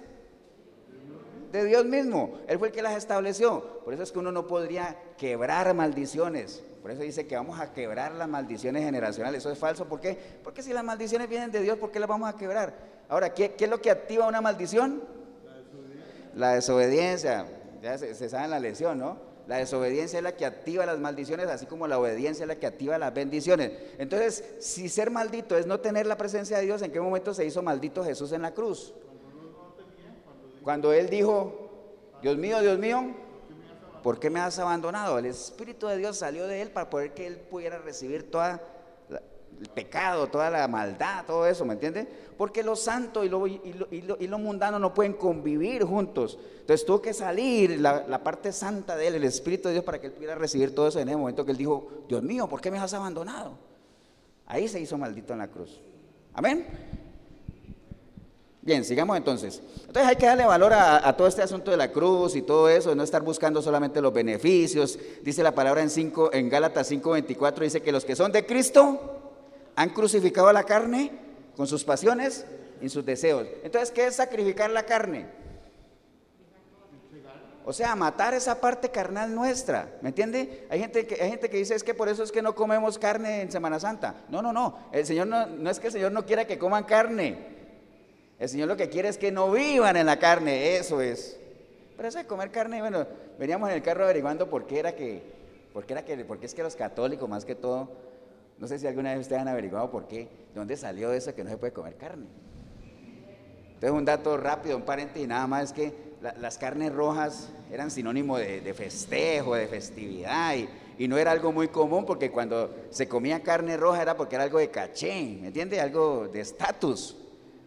De Dios mismo. Él fue el que las estableció. Por eso es que uno no podría quebrar maldiciones. Por eso dice que vamos a quebrar las maldiciones generacionales. Eso es falso. ¿Por qué? Porque si las maldiciones vienen de Dios, ¿por qué las vamos a quebrar? Ahora, ¿qué, es lo que activa una maldición? La desobediencia. Ya se, sabe la lección, ¿no? La desobediencia es la que activa las maldiciones, así como la obediencia es la que activa las bendiciones. Entonces, si ser maldito es no tener la presencia de Dios, ¿en qué momento se hizo maldito Jesús en la cruz? Cuando él dijo, Dios mío, Dios mío, ¿por qué me has abandonado? El Espíritu de Dios salió de él para poder que él pudiera recibir toda el pecado, toda la maldad, todo eso, ¿me entiende? Porque lo santo y lo, y lo, mundano no pueden convivir juntos. Entonces tuvo que salir la, parte santa de él, el Espíritu de Dios, para que él pudiera recibir todo eso en el momento que él dijo, Dios mío, ¿por qué me has abandonado? Ahí se hizo maldito en la cruz. Amén. Bien, sigamos entonces. Entonces hay que darle valor a, a, todo este asunto de la cruz y todo eso, no estar buscando solamente los beneficios. Dice la palabra en, 5, en Gálatas 5:24, dice que los que son de Cristo han crucificado la carne con sus pasiones y sus deseos. Entonces, ¿qué es sacrificar la carne? O sea, matar esa parte carnal nuestra, ¿me entiende? Hay gente, que, hay gente que dice es que por eso es que no comemos carne en Semana Santa. No, no, no. El Señor no, no es que el Señor no quiera que coman carne. El Señor lo que quiere es que no vivan en la carne, eso es. Pero eso de comer carne, bueno, veníamos en el carro averiguando por qué era que, por qué era que, porque es que los católicos más que todo no sé si alguna vez ustedes han averiguado por qué, de dónde salió eso que no se puede comer carne. Entonces, un dato rápido, un paréntesis, y nada más es que las carnes rojas eran sinónimo de, festejo, de festividad, y, no era algo muy común porque cuando se comía carne roja era porque era algo de caché, ¿me entiende? Algo de estatus.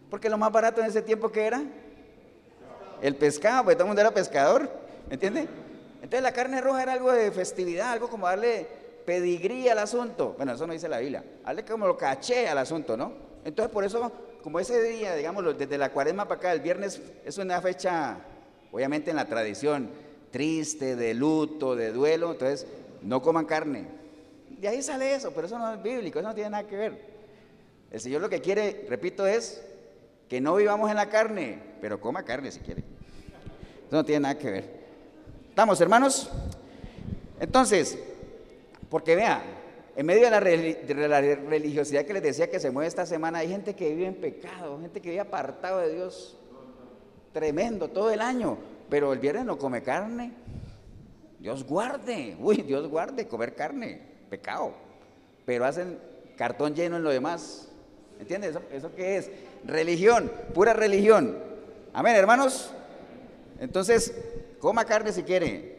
Porque lo más barato en ese tiempo que era el pescado, pues todo el mundo era pescador, ¿me entiende? Entonces la carne roja era algo de festividad, algo como darle pedigrí al asunto. Bueno, eso no dice la Biblia. Hazle como lo caché al asunto, ¿no? Entonces, por eso, como ese día, digamos, desde la cuaresma para acá, el viernes es una fecha, obviamente en la tradición, triste, de luto, de duelo, entonces no coman carne. De ahí sale eso, pero eso no es bíblico, eso no tiene nada que ver. El Señor lo que quiere, repito, es que no vivamos en la carne, pero coma carne si quiere. Eso no tiene nada que ver. ¿Estamos, hermanos? Entonces, porque vea, en medio de la, religiosidad que les decía que se mueve esta semana, hay gente que vive en pecado, gente que vive apartado de Dios, tremendo, todo el año, pero el viernes no come carne. Dios guarde, uy, Dios guarde comer carne, pecado. Pero hacen cartón lleno en lo demás. ¿Entiendes? ¿Eso, ¿Eso qué es? Religión, pura religión. Amén, hermanos. Entonces, coma carne si quiere,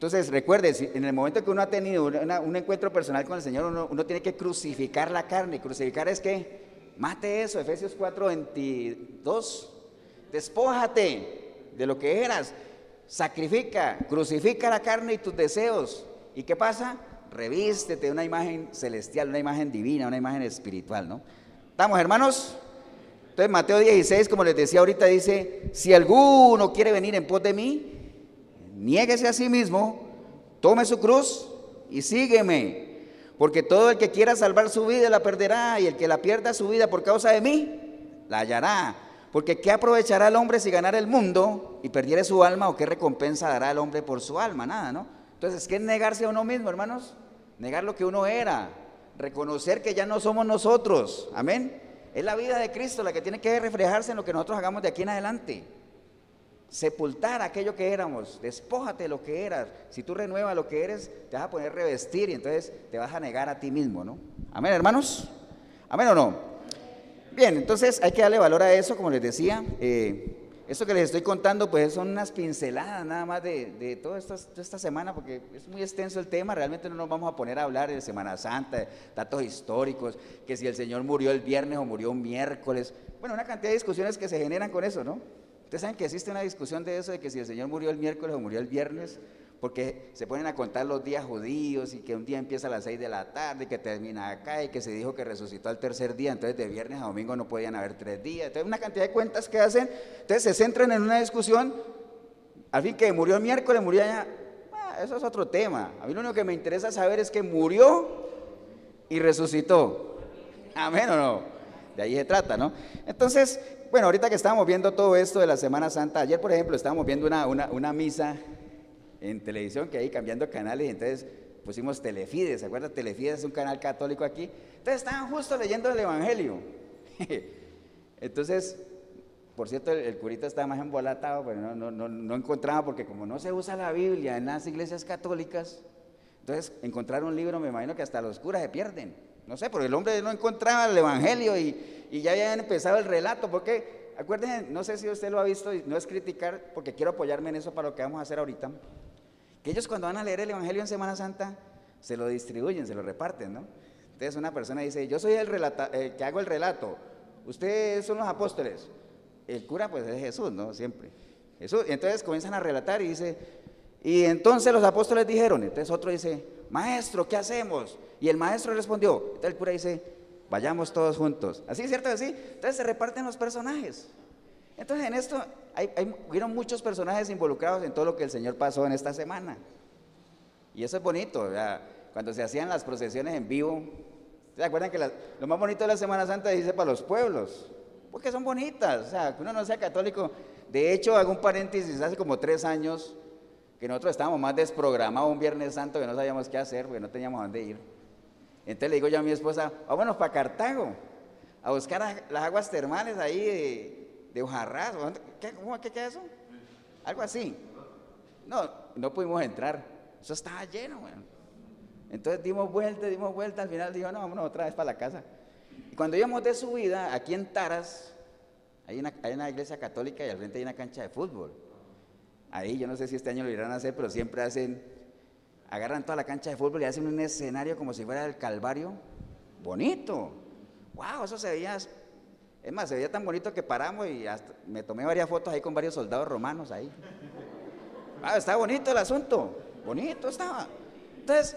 entonces, recuerde, en el momento que uno ha tenido un encuentro personal con el Señor, uno, tiene que crucificar la carne. Crucificar es que mate eso, Efesios 4, 22. Despójate de lo que eras. Sacrifica, crucifica la carne y tus deseos. ¿Y qué pasa? Revístete de una imagen celestial, una imagen divina, una imagen espiritual, ¿no? ¿Estamos, hermanos? Entonces, Mateo 16, como les decía ahorita, dice: Si alguno quiere venir en pos de mí, niéguese a sí mismo, tome su cruz y sígueme. Porque todo el que quiera salvar su vida la perderá, y el que la pierda su vida por causa de mí, la hallará. Porque ¿qué aprovechará el hombre si ganara el mundo y perdiere su alma o qué recompensa dará el hombre por su alma? Nada, ¿no? Entonces, ¿qué es negarse a uno mismo, hermanos? Negar lo que uno era, reconocer que ya no somos nosotros. Amén. Es la vida de Cristo la que tiene que reflejarse en lo que nosotros hagamos de aquí en adelante. Sepultar aquello que éramos, despójate de lo que eras. Si tú renuevas lo que eres, te vas a poner revestir y entonces te vas a negar a ti mismo, ¿no? Amén, hermanos. Amén o no. Bien, entonces hay que darle valor a eso, como les decía. Eh, esto que les estoy contando, pues son unas pinceladas nada más de, de toda, esta, esta, semana, porque es muy extenso el tema, realmente no nos vamos a poner a hablar de Semana Santa, datos históricos, que si el Señor murió el viernes o murió un miércoles, bueno, una cantidad de discusiones que se generan con eso, ¿no? Ustedes saben que existe una discusión de eso, de que si el Señor murió el miércoles o murió el viernes, porque se ponen a contar los días judíos y que un día empieza a las 6 de la tarde y que termina acá y que se dijo que resucitó al tercer día, entonces de viernes a domingo no podían haber tres días. Entonces una cantidad de cuentas que hacen, entonces se centran en una discusión, al fin que murió el miércoles, murió allá, ah, eso es otro tema. A mí lo único que me interesa saber es que murió y resucitó. Amén o no. De ahí se trata, ¿no? Entonces, bueno, ahorita que estábamos viendo todo esto de la Semana Santa, ayer por ejemplo estábamos viendo una, una, misa en televisión, que ahí cambiando canales, y entonces pusimos Telefides, ¿se acuerda? Telefides es un canal católico aquí. Entonces estaban justo leyendo el Evangelio. entonces, por cierto, el, curita estaba más embolatado, pero no, no, no, no, encontraba, porque como no se usa la Biblia en las iglesias católicas, entonces encontrar un libro, me imagino que hasta los curas se pierden. No sé, porque el hombre no encontraba el Evangelio y, y ya habían empezado el relato, porque acuérdense, no sé si usted lo ha visto, y no es criticar, porque quiero apoyarme en eso para lo que vamos a hacer ahorita que ellos cuando van a leer el Evangelio en Semana Santa, se lo distribuyen, se lo reparten, ¿no? Entonces una persona dice, yo soy el, relata, que hago el relato, ustedes son los apóstoles. El cura pues es Jesús, ¿no? Siempre. Jesús. Entonces comienzan a relatar y dice, y entonces los apóstoles dijeron, entonces otro dice, maestro, ¿qué hacemos? Y el maestro respondió, entonces el cura dice, vayamos todos juntos. ¿Así cierto? Así. Entonces se reparten los personajes. Entonces en esto hay, hubieron muchos personajes involucrados en todo lo que el Señor pasó en esta semana. Y eso es bonito, cuando se hacían las procesiones en vivo. ¿Se acuerdan que lo más bonito de la Semana Santa dice para los pueblos? Porque son bonitas, o sea, que uno no sea católico. De hecho, hago un paréntesis, hace como tres años que nosotros estábamos más desprogramados un Viernes Santo que no sabíamos qué hacer porque no teníamos dónde ir. Entonces le digo yo a mi esposa, vámonos para Cartago a buscar las aguas termales ahí de hojarras, ¿qué, cómo, es eso? Algo así. No, no pudimos entrar, eso estaba lleno, bueno. Entonces dimos vuelta, dimos vuelta, al final dijo, no, vámonos otra vez para la casa. Y cuando íbamos de subida, aquí en Taras, hay una, hay una iglesia católica y al frente hay una cancha de fútbol. Ahí, yo no sé si este año lo irán a hacer, pero siempre hacen, agarran toda la cancha de fútbol y hacen un escenario como si fuera el Calvario. Bonito. Wow, eso se veía es más, se veía tan bonito que paramos y me tomé varias fotos ahí con varios soldados romanos ahí. Ah, está bonito el asunto, bonito estaba. Entonces,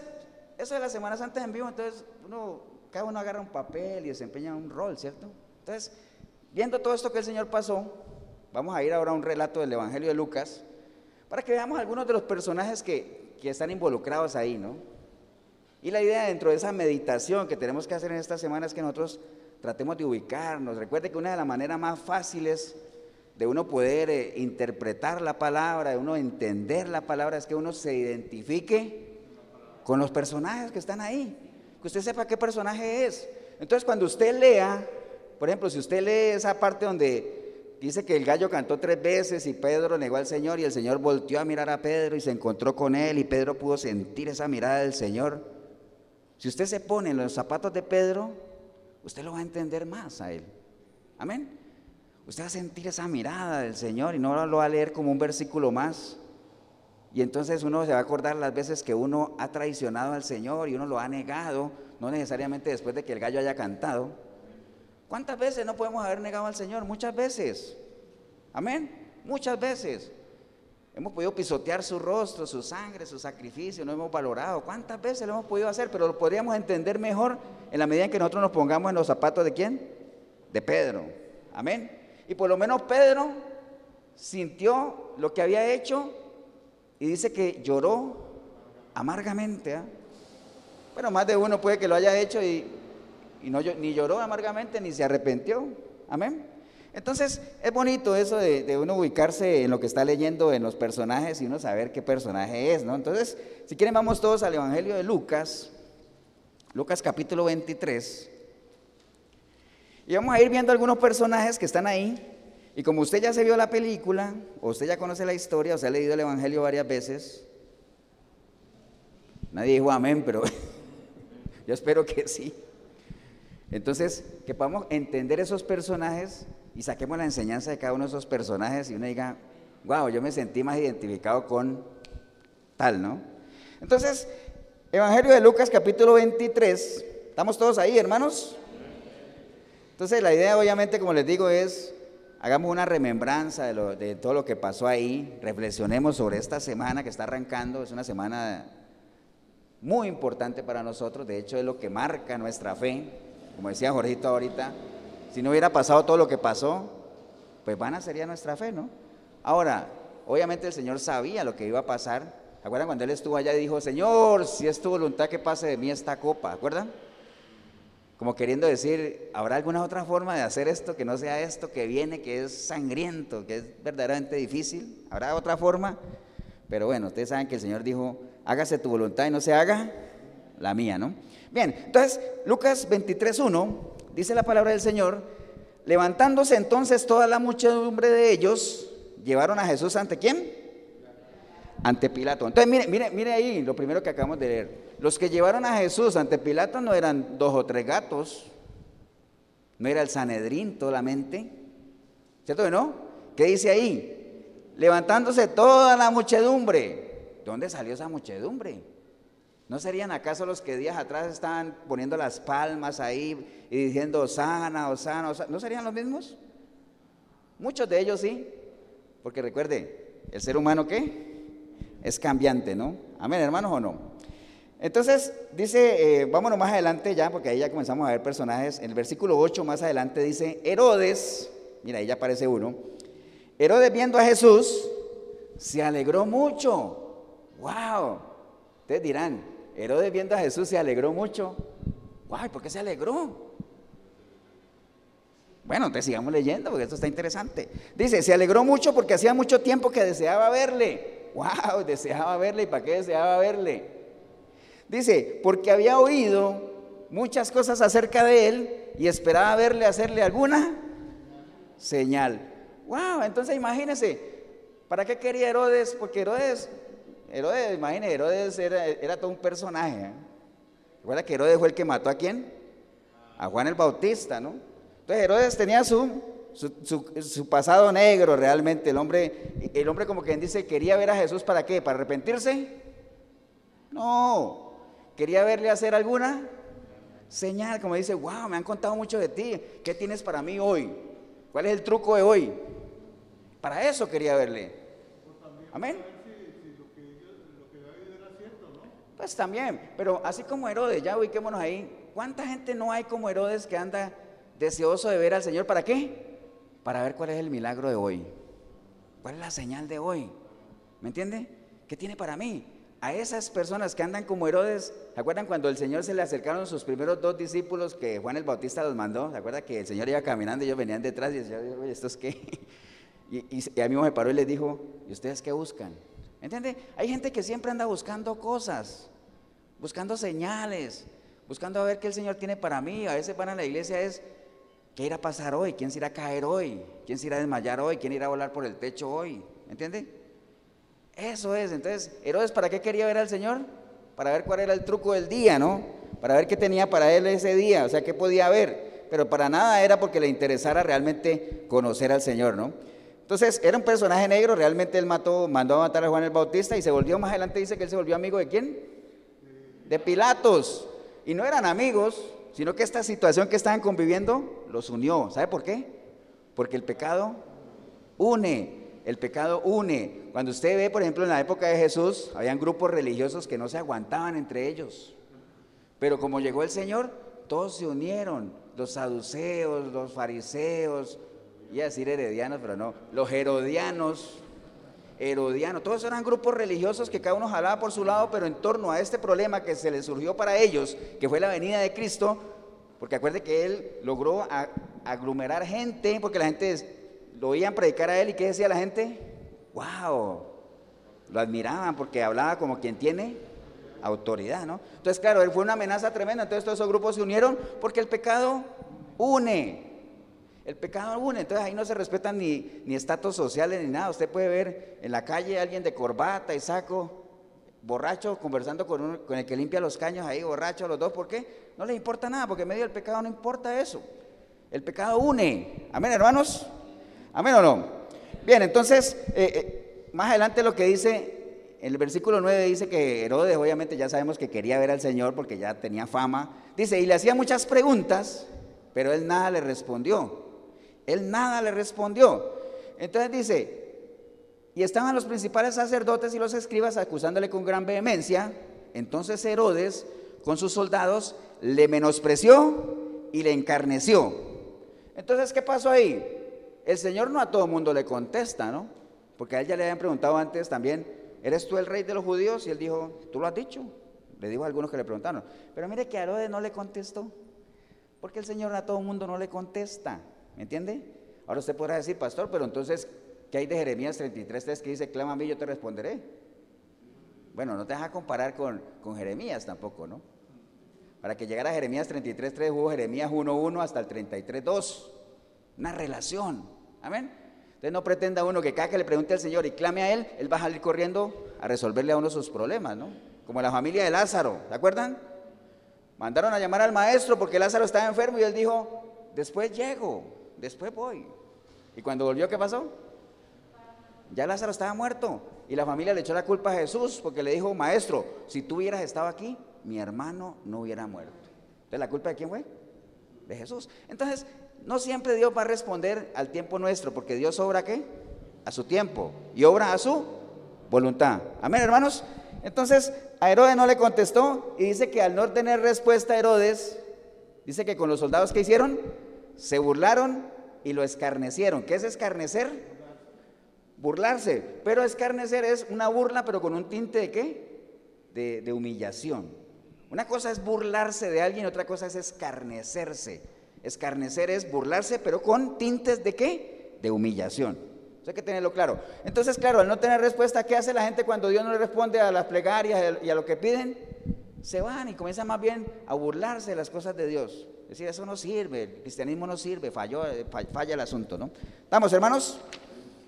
eso de las Semanas Santas en vivo, entonces uno, cada uno agarra un papel y desempeña un rol, ¿cierto? Entonces, viendo todo esto que el Señor pasó, vamos a ir ahora a un relato del Evangelio de Lucas, para que veamos algunos de los personajes que, que están involucrados ahí, ¿no? Y la idea dentro de esa meditación que tenemos que hacer en esta semana es que nosotros tratemos de ubicarnos. Recuerde que una de las maneras más fáciles de uno poder eh, interpretar la palabra, de uno entender la palabra, es que uno se identifique con los personajes que están ahí, que usted sepa qué personaje es. Entonces cuando usted lea, por ejemplo, si usted lee esa parte donde dice que el gallo cantó tres veces y Pedro negó al Señor y el Señor volteó a mirar a Pedro y se encontró con él y Pedro pudo sentir esa mirada del Señor. Si usted se pone en los zapatos de Pedro, usted lo va a entender más a Él. Amén. Usted va a sentir esa mirada del Señor y no lo va a leer como un versículo más. Y entonces uno se va a acordar las veces que uno ha traicionado al Señor y uno lo ha negado, no necesariamente después de que el gallo haya cantado. ¿Cuántas veces no podemos haber negado al Señor? Muchas veces. Amén. Muchas veces. Hemos podido pisotear su rostro, su sangre, su sacrificio, no hemos valorado. ¿Cuántas veces lo hemos podido hacer? Pero lo podríamos entender mejor en la medida en que nosotros nos pongamos en los zapatos de quién? De Pedro. Amén. Y por lo menos Pedro sintió lo que había hecho y dice que lloró amargamente. ¿ah? Bueno, más de uno puede que lo haya hecho y, no, ni lloró amargamente ni se arrepintió. Amén. Entonces, es bonito eso de, uno ubicarse en lo que está leyendo, en los personajes y uno saber qué personaje es, ¿no? Entonces, si quieren, vamos todos al Evangelio de Lucas, Lucas capítulo 23. Y vamos a ir viendo algunos personajes que están ahí. Y como usted ya se vio la película, o usted ya conoce la historia, o se ha leído el Evangelio varias veces, nadie dijo amén, pero yo espero que sí. Entonces, que podamos entender esos personajes y saquemos la enseñanza de cada uno de esos personajes y uno diga, wow, yo me sentí más identificado con tal, ¿no? Entonces, Evangelio de Lucas capítulo 23, ¿estamos todos ahí, hermanos? Entonces, la idea obviamente, como les digo, es, hagamos una remembranza de, de todo lo que pasó ahí, reflexionemos sobre esta semana que está arrancando, es una semana muy importante para nosotros, de hecho es lo que marca nuestra fe, como decía Jorgito ahorita, si no hubiera pasado todo lo que pasó, pues vana sería nuestra fe, ¿no? Ahora, obviamente el Señor sabía lo que iba a pasar. ¿Acuerdan cuando Él estuvo allá y dijo, Señor, si es tu voluntad que pase de mí esta copa? ¿Acuerdan? Como queriendo decir, ¿habrá alguna otra forma de hacer esto que no sea esto que viene, que es sangriento, que es verdaderamente difícil? ¿Habrá otra forma? Pero bueno, ustedes saben que el Señor dijo, hágase tu voluntad y no se haga la mía, ¿no? Bien, entonces Lucas 23.1 dice la palabra del Señor, levantándose entonces toda la muchedumbre de ellos, llevaron a Jesús ante quién? Ante Pilato. Entonces, mire, mire, mire ahí lo primero que acabamos de leer. Los que llevaron a Jesús ante Pilato no eran dos o tres gatos, no era el Sanedrín solamente, ¿cierto que no? ¿Qué dice ahí? Levantándose toda la muchedumbre. ¿Dónde salió esa muchedumbre? ¿No serían acaso los que días atrás estaban poniendo las palmas ahí y diciendo sana, Osana, Osana? ¿No serían los mismos? Muchos de ellos sí, porque recuerde, el ser humano qué? Es cambiante, ¿no? Amén, hermanos o no. Entonces, dice, eh, vámonos más adelante ya, porque ahí ya comenzamos a ver personajes. En el versículo 8 más adelante dice, Herodes, mira, ahí ya aparece uno. Herodes viendo a Jesús, se alegró mucho. ¡Wow! Ustedes dirán, Herodes viendo a Jesús se alegró mucho. Guay, ¿por qué se alegró? Bueno, entonces sigamos leyendo porque esto está interesante. Dice, se alegró mucho porque hacía mucho tiempo que deseaba verle. Wow, deseaba verle. ¿Y para qué deseaba verle? Dice, porque había oído muchas cosas acerca de él y esperaba verle hacerle alguna señal. Wow, entonces imagínense, ¿para qué quería Herodes? Porque Herodes Herodes, imagínese, Herodes era, todo un personaje. ¿eh? Que Herodes fue el que mató a quién? A Juan el Bautista, ¿no? Entonces Herodes tenía su, su, pasado negro realmente. El hombre, el hombre como quien dice, quería ver a Jesús para qué? ¿Para arrepentirse? No. Quería verle hacer alguna señal, como dice, wow, me han contado mucho de ti. ¿Qué tienes para mí hoy? ¿Cuál es el truco de hoy? Para eso quería verle. Amén. Pues también, pero así como Herodes, ya ubiquémonos ahí. ¿Cuánta gente no hay como Herodes que anda deseoso de ver al Señor? ¿Para qué? Para ver cuál es el milagro de hoy. ¿Cuál es la señal de hoy? ¿Me entiende? ¿Qué tiene para mí? A esas personas que andan como Herodes, ¿se acuerdan cuando el Señor se le acercaron sus primeros dos discípulos que Juan el Bautista los mandó? ¿Se acuerdan que el Señor iba caminando y ellos venían detrás y decía, oye, ¿estos qué? Y, y, y a mí me paró y les dijo, ¿y ustedes qué buscan? ¿Entiende? Hay gente que siempre anda buscando cosas buscando señales, buscando a ver qué el Señor tiene para mí. A veces van a la iglesia es, ¿qué irá a pasar hoy? ¿Quién se irá a caer hoy? ¿Quién se irá a desmayar hoy? ¿Quién irá a volar por el techo hoy? ¿Entiende? Eso es. Entonces, Herodes, ¿para qué quería ver al Señor? Para ver cuál era el truco del día, ¿no? Para ver qué tenía para él ese día, o sea, qué podía ver. Pero para nada era porque le interesara realmente conocer al Señor, ¿no? Entonces, era un personaje negro, realmente él mató, mandó a matar a Juan el Bautista y se volvió más adelante, dice que él se volvió amigo de quién? De Pilatos. Y no eran amigos, sino que esta situación que estaban conviviendo los unió. ¿Sabe por qué? Porque el pecado une, el pecado une. Cuando usted ve, por ejemplo, en la época de Jesús, habían grupos religiosos que no se aguantaban entre ellos. Pero como llegó el Señor, todos se unieron, los saduceos, los fariseos, iba a decir heredianos, pero no, los herodianos, herodiano. Todos eran grupos religiosos que cada uno jalaba por su lado, pero en torno a este problema que se les surgió para ellos, que fue la venida de Cristo, porque acuerde que él logró aglomerar gente, porque la gente lo oían predicar a él y ¿qué decía la gente? ¡Wow! Lo admiraban porque hablaba como quien tiene autoridad, ¿no? Entonces, claro, él fue una amenaza tremenda, entonces todos esos grupos se unieron porque el pecado une. El pecado une, entonces ahí no se respetan ni, ni estatus sociales ni nada. Usted puede ver en la calle a alguien de corbata y saco, borracho, conversando con, con el que limpia los caños ahí, borracho, los dos, ¿por qué? No les importa nada, porque en medio del pecado no importa eso. El pecado une. Amén, hermanos. Amén o no. Bien, entonces, eh, eh, más adelante lo que dice en el versículo 9 dice que Herodes, obviamente ya sabemos que quería ver al Señor porque ya tenía fama. Dice, y le hacía muchas preguntas, pero él nada le respondió. Él nada le respondió. Entonces dice, y estaban los principales sacerdotes y los escribas acusándole con gran vehemencia. Entonces Herodes, con sus soldados, le menospreció y le encarneció. Entonces, ¿qué pasó ahí? El Señor no a todo mundo le contesta, ¿no? Porque a él ya le habían preguntado antes también, ¿eres tú el rey de los judíos? Y él dijo, tú lo has dicho. Le dijo a algunos que le preguntaron. Pero mire que Herodes no le contestó. Porque el Señor a todo mundo no le contesta. ¿Me entiende? Ahora usted podrá decir, pastor, pero entonces, ¿qué hay de Jeremías 33.3 que dice, clama a mí, yo te responderé? Bueno, no te vas a comparar con, con Jeremías tampoco, ¿no? Para que llegara a Jeremías 33.3 hubo Jeremías 1.1 hasta el 33.2. Una relación. Amén. Entonces no pretenda uno que cada que le pregunte al Señor y clame a Él, Él va a salir corriendo a resolverle a uno sus problemas, ¿no? Como la familia de Lázaro, ¿se acuerdan? Mandaron a llamar al maestro porque Lázaro estaba enfermo y él dijo, después llego, después voy. ¿Y cuando volvió qué pasó? Ya Lázaro estaba muerto y la familia le echó la culpa a Jesús porque le dijo, maestro, si tú hubieras estado aquí, mi hermano no hubiera muerto. Entonces, ¿la culpa de quién fue? De Jesús. Entonces, no siempre Dios va a responder al tiempo nuestro, porque Dios obra qué? A su tiempo y obra a su voluntad. Amén, hermanos. Entonces, a Herodes no le contestó y dice que al no tener respuesta a Herodes, dice que con los soldados que hicieron, se burlaron y lo escarnecieron. ¿Qué es escarnecer? Burlarse. Pero escarnecer es una burla, pero con un tinte de qué? De, humillación. Una cosa es burlarse de alguien, otra cosa es escarnecerse. Escarnecer es burlarse, pero con tintes de qué? De humillación. Hay que tenerlo claro. Entonces, claro, al no tener respuesta, ¿qué hace la gente cuando Dios no le responde a las plegarias y a lo que piden? Se van y comienzan más bien a burlarse de las cosas de Dios. Decir, eso no sirve, el cristianismo no sirve, falló, eh, falla el asunto, ¿no? ¿Estamos, hermanos?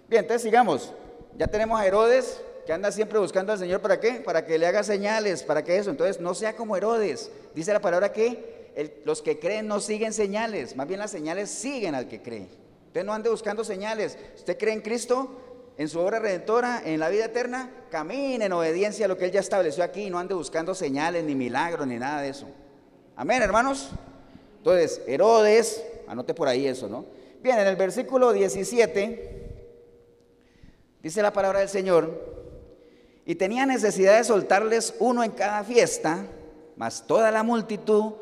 Bien, entonces sigamos. Ya tenemos a Herodes, que anda siempre buscando al Señor, ¿para qué? Para que le haga señales, ¿para qué eso? Entonces, no sea como Herodes. Dice la palabra que los que creen no siguen señales, más bien las señales siguen al que cree. Usted no ande buscando señales. Usted cree en Cristo, en su obra redentora, en la vida eterna, camine en obediencia a lo que Él ya estableció aquí no ande buscando señales, ni milagros, ni nada de eso. Amén, hermanos. Entonces, Herodes, anote por ahí eso, ¿no? Bien, en el versículo 17 dice la palabra del Señor, y tenía necesidad de soltarles uno en cada fiesta, mas toda la multitud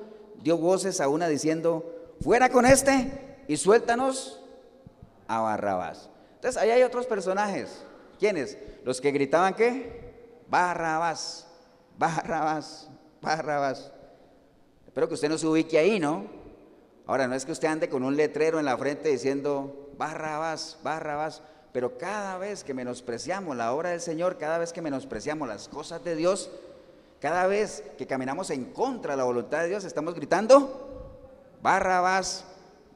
dio voces a una diciendo, fuera con este y suéltanos a Barrabás. Entonces, ahí hay otros personajes. ¿Quiénes? Los que gritaban qué? Barrabás, Barrabás, Barrabás. Espero que usted no se ubique ahí, ¿no? Ahora, no es que usted ande con un letrero en la frente diciendo Barrabás, Barrabás, pero cada vez que menospreciamos la obra del Señor, cada vez que menospreciamos las cosas de Dios, cada vez que caminamos en contra de la voluntad de Dios, estamos gritando, Barrabás,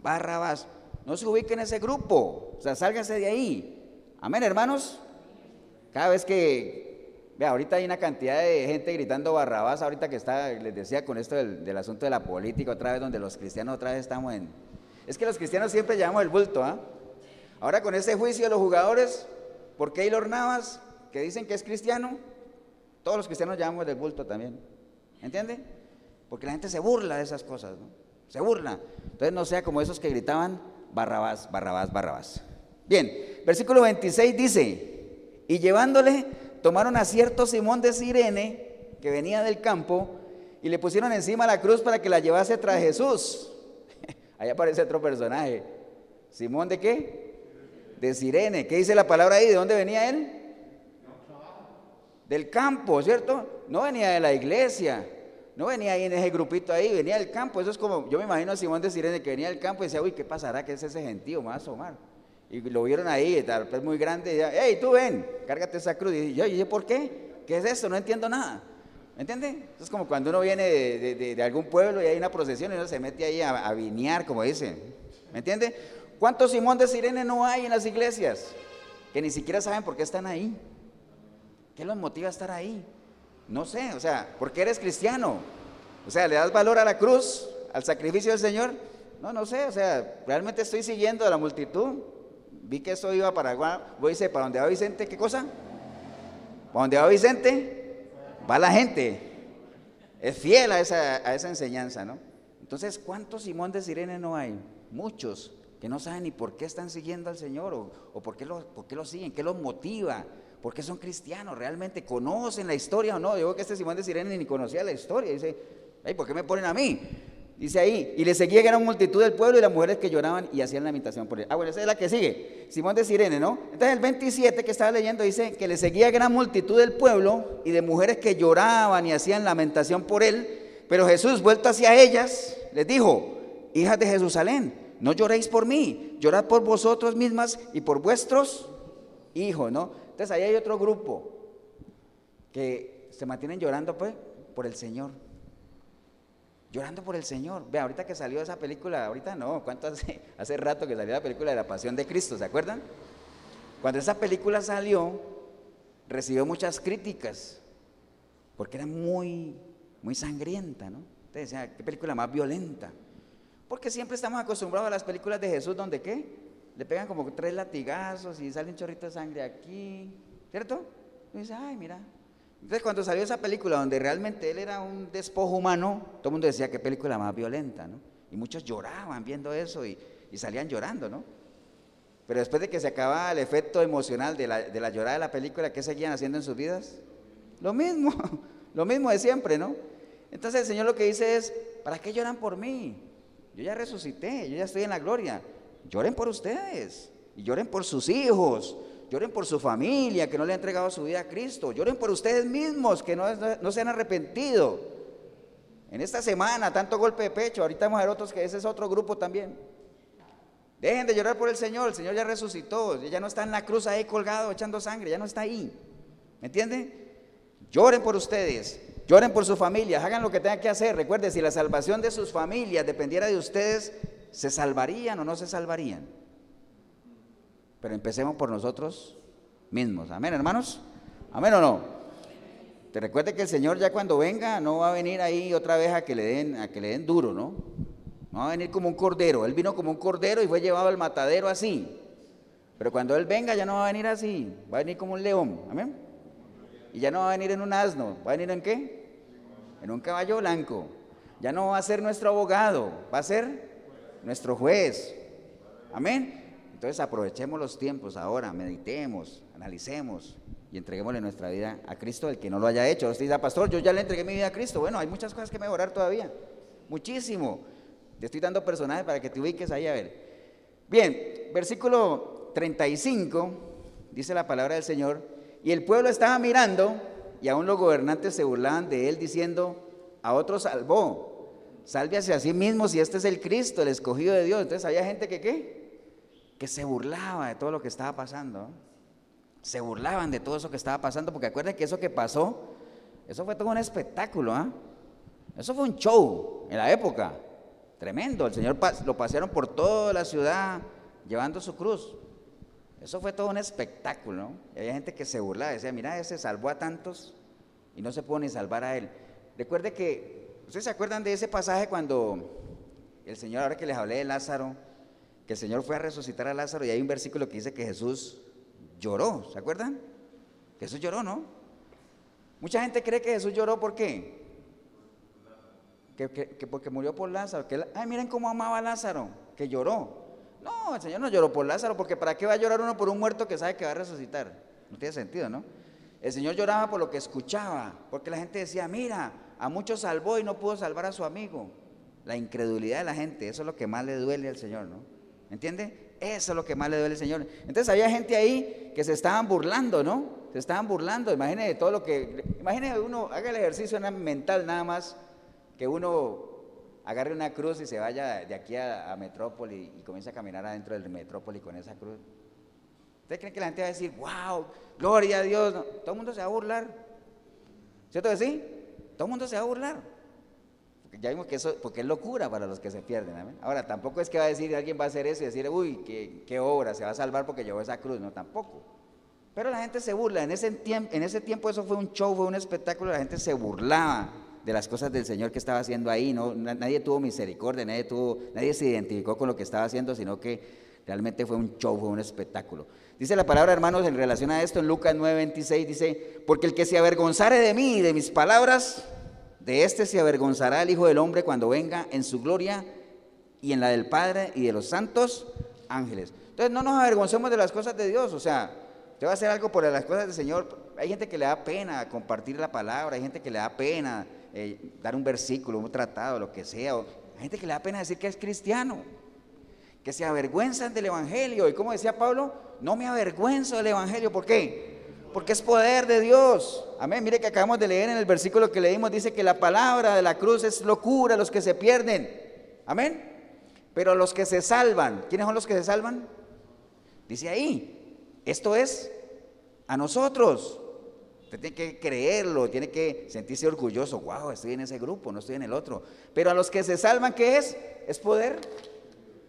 Barrabás. No se ubique en ese grupo, o sea, sálgase de ahí. Amén, hermanos. Cada vez que, vea, ahorita hay una cantidad de gente gritando Barrabás, ahorita que está, les decía con esto del, asunto de la política, otra vez donde los cristianos otra vez estamos en... Es que los cristianos siempre llevamos el bulto, ¿ah? Ahora con ese juicio de los jugadores, ¿por qué Keylor Navas, que dicen que es cristiano, todos los cristianos llamamos del bulto también. ¿Entiende? Porque la gente se burla de esas cosas, ¿no? Se burla. Entonces no sea como esos que gritaban Barrabás, Barrabás, Barrabás. Bien, versículo 26 dice, y llevándole, tomaron a cierto Simón de Sirene, que venía del campo, y le pusieron encima la cruz para que la llevase tras Jesús. Ahí aparece otro personaje. ¿Simón de qué? De Sirene. ¿Qué dice la palabra ahí? ¿De dónde venía él? del campo, ¿cierto? No venía de la iglesia, no venía ahí en ese grupito ahí, venía del campo. Eso es como, yo me imagino a Simón de Sirene que venía del campo y decía, uy, ¿qué pasará? ¿Qué es ese gentío? Me va a asomar. Y lo vieron ahí, tal vez muy grande, y ya, hey, tú ven, cárgate esa cruz. Y yo, ¿y por qué? ¿Qué es esto? No entiendo nada. ¿Me entiende? Es como cuando uno viene de, algún pueblo y hay una procesión y uno se mete ahí a, a vinear, como dicen. ¿Me entiende? ¿Cuántos Simón de Sirene no hay en las iglesias? Que ni siquiera saben por qué están ahí. ¿Qué los motiva a estar ahí? No sé, o sea, ¿por qué eres cristiano? O sea, ¿le das valor a la cruz, al sacrificio del Señor? No, no sé, o sea, realmente estoy siguiendo a la multitud. Vi que eso iba para, voy decir, ¿para dónde va Vicente? ¿Qué cosa? ¿Para dónde va Vicente? Va la gente. Es fiel a esa, a esa enseñanza, ¿no? Entonces, ¿cuántos Simón de Sirene no hay? Muchos que no saben ni por qué están siguiendo al Señor o, por, qué lo, por qué lo siguen, qué los motiva, por qué son cristianos, realmente conocen la historia o no. Digo que este Simón de Sirene ni conocía la historia. Dice, Ay, ¿por qué me ponen a mí? Dice ahí, y le seguía gran multitud del pueblo y las mujeres que lloraban y hacían la imitación por él. Ah, bueno, esa es la que sigue, Simón de Sirene, ¿no? Entonces el 27 que estaba leyendo dice que le seguía gran multitud del pueblo y de mujeres que lloraban y hacían lamentación por él, pero Jesús, vuelto hacia ellas, les dijo, hijas de Jerusalén, no lloréis por mí, llorad por vosotros mismas y por vuestros hijos, ¿no? Entonces ahí hay otro grupo que se mantienen llorando pues, por el Señor llorando por el Señor. Ve, ahorita que salió esa película, ahorita no, ¿cuánto hace? Hace rato que salió la película de la Pasión de Cristo, ¿se acuerdan? Cuando esa película salió, recibió muchas críticas, porque era muy, muy sangrienta, ¿no? Ustedes decían, ¿qué película más violenta? Porque siempre estamos acostumbrados a las películas de Jesús donde qué? Le pegan como tres latigazos y sale un chorrito de sangre aquí, ¿cierto? Y dice, ay, mira, entonces cuando salió esa película donde realmente él era un despojo humano, todo el mundo decía qué película más violenta, ¿no? Y muchos lloraban viendo eso y, salían llorando, ¿no? Pero después de que se acababa el efecto emocional de la, de la llorada de la película, ¿qué seguían haciendo en sus vidas? Lo mismo, lo mismo de siempre, ¿no? Entonces el Señor lo que dice es, ¿para qué lloran por mí? Yo ya resucité, yo ya estoy en la gloria. Lloren por ustedes y lloren por sus hijos, Lloren por su familia que no le ha entregado su vida a Cristo. Lloren por ustedes mismos que no, se han arrepentido. En esta semana, tanto golpe de pecho. Ahorita vamos a ver otros que ese es otro grupo también. Dejen de llorar por el Señor. El Señor ya resucitó. Ya no está en la cruz ahí colgado echando sangre. Ya no está ahí. ¿Me entienden? Lloren por ustedes. Lloren por su familia. Hagan lo que tengan que hacer. Recuerden, si la salvación de sus familias dependiera de ustedes, ¿se salvarían o no se salvarían? Pero empecemos por nosotros mismos. Amén, hermanos. Amén o no. Te recuerde que el Señor ya cuando venga no va a venir ahí otra vez a que le den, a que le den duro, ¿no? No va a venir como un cordero. Él vino como un cordero y fue llevado al matadero así. Pero cuando Él venga ya no va a venir así, va a venir como un león. Amén. Y ya no va a venir en un asno, va a venir en qué? En un caballo blanco. Ya no va a ser nuestro abogado, va a ser nuestro juez. Amén. Entonces aprovechemos los tiempos ahora, meditemos, analicemos y entreguémosle nuestra vida a Cristo, el que no lo haya hecho. Usted dice, pastor, yo ya le entregué mi vida a Cristo. Bueno, hay muchas cosas que mejorar todavía, muchísimo. Te estoy dando personajes para que te ubiques ahí a ver. Bien, versículo 35, dice la palabra del Señor, y el pueblo estaba mirando y aún los gobernantes se burlaban de él diciendo, a otro salvó, sálvese a sí mismo si este es el Cristo, el escogido de Dios. Entonces había gente que qué? Que se burlaba de todo lo que estaba pasando. Se burlaban de todo eso que estaba pasando, porque acuerden que eso que pasó, eso fue todo un espectáculo, ¿ah? Eso fue un show en la época, tremendo. El Señor lo pasearon por toda la ciudad llevando su cruz. Eso fue todo un espectáculo, Y había gente que se burlaba, decía, mira, ese salvó a tantos y no se pudo ni salvar a él. Recuerde que, ¿ustedes se acuerdan de ese pasaje cuando el Señor, ahora que les hablé de Lázaro, que el Señor fue a resucitar a Lázaro y hay un versículo que dice que Jesús lloró, ¿se acuerdan? Jesús lloró, ¿no? Mucha gente cree que Jesús lloró ¿por qué? Que, porque murió por Lázaro. Que, ay, miren cómo amaba a Lázaro, que lloró. No, el Señor no lloró por Lázaro, porque ¿para qué va a llorar uno por un muerto que sabe que va a resucitar? No tiene sentido, ¿no? El Señor lloraba por lo que escuchaba, porque la gente decía, mira, a muchos salvó y no pudo salvar a su amigo. La incredulidad de la gente, eso es lo que más le duele al Señor, ¿no? ¿Me entiende? Eso es lo que más le duele al Señor. Entonces había gente ahí que se estaban burlando, ¿no? Se estaban burlando. Imagínese todo lo que. Imagínese uno, haga el ejercicio mental nada más, que uno agarre una cruz y se vaya de aquí a, Metrópoli y comience a caminar adentro del Metrópoli con esa cruz. ¿Ustedes creen que la gente va a decir, wow, gloria a Dios? todo el mundo se va a burlar. ¿Cierto que sí? Todo el mundo se va a burlar. Ya vimos que eso, porque es locura para los que se pierden. Ahora, tampoco es que va a decir, alguien va a hacer eso y decir, uy, qué, qué obra, se va a salvar porque llevó esa cruz. No, tampoco. Pero la gente se burla. En ese, en ese tiempo eso fue un show, fue un espectáculo, la gente se burlaba de las cosas del Señor que estaba haciendo ahí. No, nadie tuvo misericordia, nadie, tuvo, nadie se identificó con lo que estaba haciendo, sino que realmente fue un show, fue un espectáculo. Dice la palabra, hermanos, en relación a esto, en Lucas 9:26, dice, porque el que se avergonzare de mí y de mis palabras, de este se avergonzará el Hijo del Hombre cuando venga en su gloria y en la del Padre y de los santos ángeles. Entonces no nos avergoncemos de las cosas de Dios, o sea, Usted va a hacer algo por las cosas del Señor. Hay gente que le da pena compartir la palabra, hay gente que le da pena eh, dar un versículo, un tratado, lo que sea. hay gente que le da pena decir que es cristiano, que se avergüenzan del Evangelio. Y como decía Pablo, no me avergüenzo del Evangelio. ¿Por qué? Porque es poder de Dios. Amén. Mire que acabamos de leer en el versículo que leímos, dice que la palabra de la cruz es locura los que se pierden. Amén. Pero los que se salvan, ¿quiénes son los que se salvan? Dice ahí, esto es a nosotros. Usted tiene que creerlo, tiene que sentirse orgulloso. Wow, estoy en ese grupo, no estoy en el otro. Pero a los que se salvan, ¿qué es? Es poder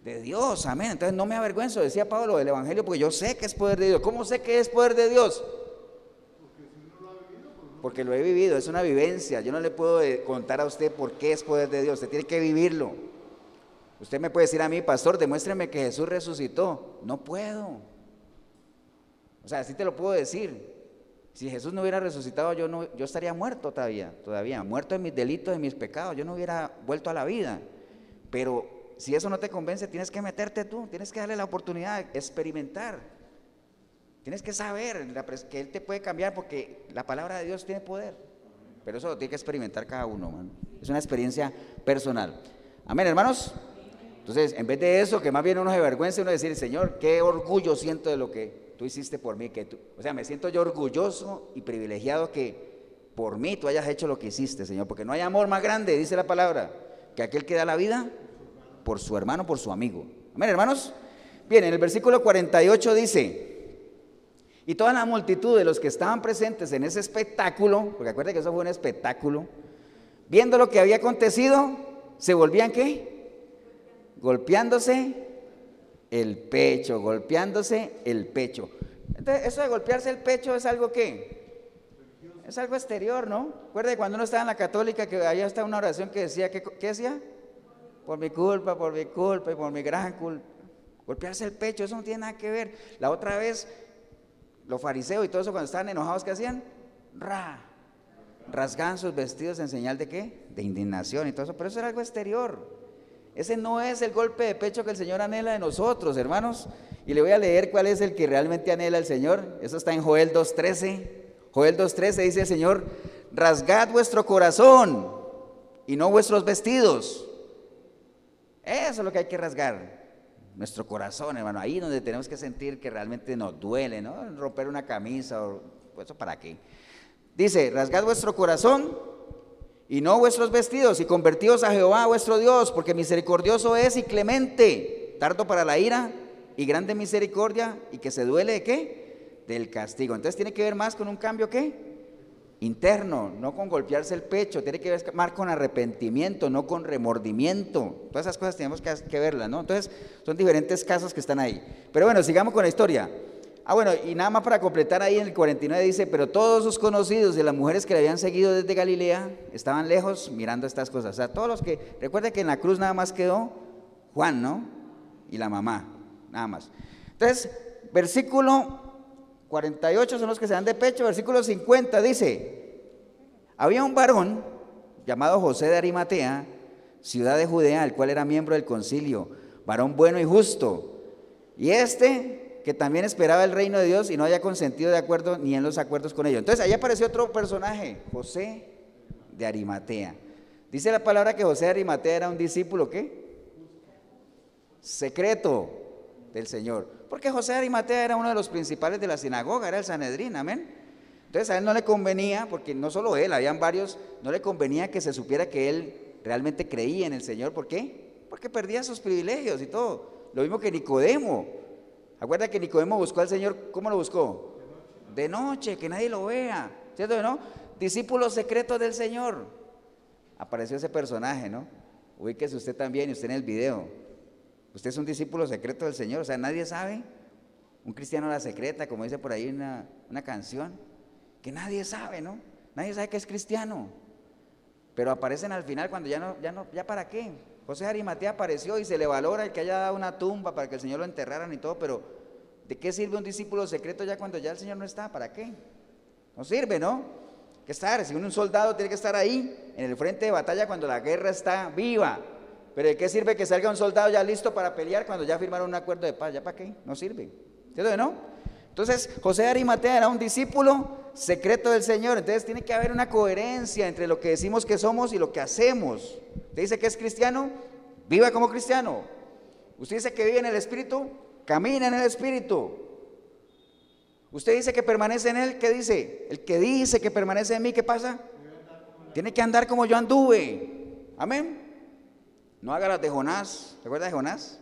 de Dios. Amén. Entonces no me avergüenzo, decía Pablo del Evangelio, porque yo sé que es poder de Dios. ¿Cómo sé que es poder de Dios? Porque lo he vivido, es una vivencia. Yo no le puedo eh, contar a usted por qué es poder de Dios. Usted tiene que vivirlo. Usted me puede decir a mí, pastor, demuéstreme que Jesús resucitó. No puedo. O sea, así te lo puedo decir. Si Jesús no hubiera resucitado, yo, no, yo estaría muerto todavía, todavía, muerto en mis delitos, en mis pecados, yo no hubiera vuelto a la vida. Pero si eso no te convence, tienes que meterte tú, tienes que darle la oportunidad de experimentar. Tienes que saber que Él te puede cambiar porque la palabra de Dios tiene poder. Pero eso lo tiene que experimentar cada uno, Es una experiencia personal. Amén, hermanos. Entonces, en vez de eso, que más bien uno se vergüenza, uno decir, Señor, qué orgullo siento de lo que tú hiciste por mí, que o sea, me siento yo orgulloso y privilegiado que por mí tú hayas hecho lo que hiciste, Señor, porque no hay amor más grande, dice la palabra, que aquel que da la vida por su hermano, por su amigo. Amén, hermanos. Bien, en el versículo 48 dice, y toda la multitud de los que estaban presentes en ese espectáculo, porque acuérdense que eso fue un espectáculo, viendo lo que había acontecido, se volvían qué? Golpeándose el pecho, golpeándose el pecho. Entonces, eso de golpearse el pecho es algo que es algo exterior, ¿no? Recuerde cuando uno estaba en la católica que allá está una oración que decía, ¿qué, ¿qué decía? Por mi culpa, por mi culpa y por mi gran culpa. Golpearse el pecho, eso no tiene nada que ver. La otra vez, los fariseos y todo eso cuando estaban enojados, ¿qué hacían? Ra. Rasgaban sus vestidos en señal de qué? De indignación y todo eso. Pero eso era algo exterior. Ese no es el golpe de pecho que el Señor anhela de nosotros, hermanos. Y le voy a leer cuál es el que realmente anhela el Señor. Eso está en Joel 2.13. Joel 2.13 dice el Señor, rasgad vuestro corazón y no vuestros vestidos. Eso es lo que hay que rasgar. Nuestro corazón, hermano, ahí donde tenemos que sentir que realmente nos duele, ¿no? Romper una camisa, o, ¿eso para qué? Dice, rasgad vuestro corazón y no vuestros vestidos, y convertidos a Jehová vuestro Dios, porque misericordioso es y clemente, tardo para la ira y grande misericordia, y que se duele de qué? Del castigo. Entonces tiene que ver más con un cambio qué? Interno, no con golpearse el pecho, tiene que ver más con arrepentimiento, no con remordimiento. Todas esas cosas tenemos que, verlas, ¿no? Entonces son diferentes casos que están ahí. Pero bueno, sigamos con la historia. Ah, bueno, y nada más para completar ahí en el 49 dice, pero todos sus conocidos de las mujeres que le habían seguido desde Galilea estaban lejos mirando estas cosas. O sea, todos los que, recuerden que en la cruz nada más quedó Juan, ¿no? Y la mamá, nada más. Entonces, versículo 48 son los que se dan de pecho, versículo 50 dice, había un varón llamado José de Arimatea, ciudad de Judea, el cual era miembro del concilio, varón bueno y justo. Y este que también esperaba el reino de Dios y no haya consentido de acuerdo ni en los acuerdos con ellos. Entonces, ahí apareció otro personaje, José de Arimatea. Dice la palabra que José de Arimatea era un discípulo, ¿qué? Secreto del Señor. Porque José Arimatea era uno de los principales de la sinagoga, era el Sanedrín, amén. Entonces a él no le convenía, porque no solo él, habían varios, no le convenía que se supiera que él realmente creía en el Señor. ¿Por qué? Porque perdía sus privilegios y todo. Lo mismo que Nicodemo. Acuerda que Nicodemo buscó al Señor, ¿cómo lo buscó? De noche, que nadie lo vea. ¿Cierto no? Discípulos secretos del Señor. Apareció ese personaje, ¿no? Ubíquese usted también y usted en el video. Usted es un discípulo secreto del Señor, o sea, nadie sabe. Un cristiano la secreta, como dice por ahí una, una canción, que nadie sabe, ¿no? Nadie sabe que es cristiano. Pero aparecen al final cuando ya no, ya no, ya para qué. José Arimatea apareció y se le valora el que haya dado una tumba para que el Señor lo enterraran y todo, pero ¿de qué sirve un discípulo secreto ya cuando ya el Señor no está? ¿Para qué? No sirve, ¿no? Que estar, si un soldado tiene que estar ahí, en el frente de batalla cuando la guerra está viva. Pero ¿de qué sirve que salga un soldado ya listo para pelear cuando ya firmaron un acuerdo de paz? ¿Ya para qué? No sirve. ¿Cierto no? Entonces, José Arimatea era un discípulo secreto del Señor. Entonces, tiene que haber una coherencia entre lo que decimos que somos y lo que hacemos. Usted dice que es cristiano, viva como cristiano. Usted dice que vive en el Espíritu, camina en el Espíritu. Usted dice que permanece en Él, ¿qué dice? El que dice que permanece en mí, ¿qué pasa? Tiene que andar como yo anduve. Amén. No haga las de Jonás. ¿Recuerda de Jonás?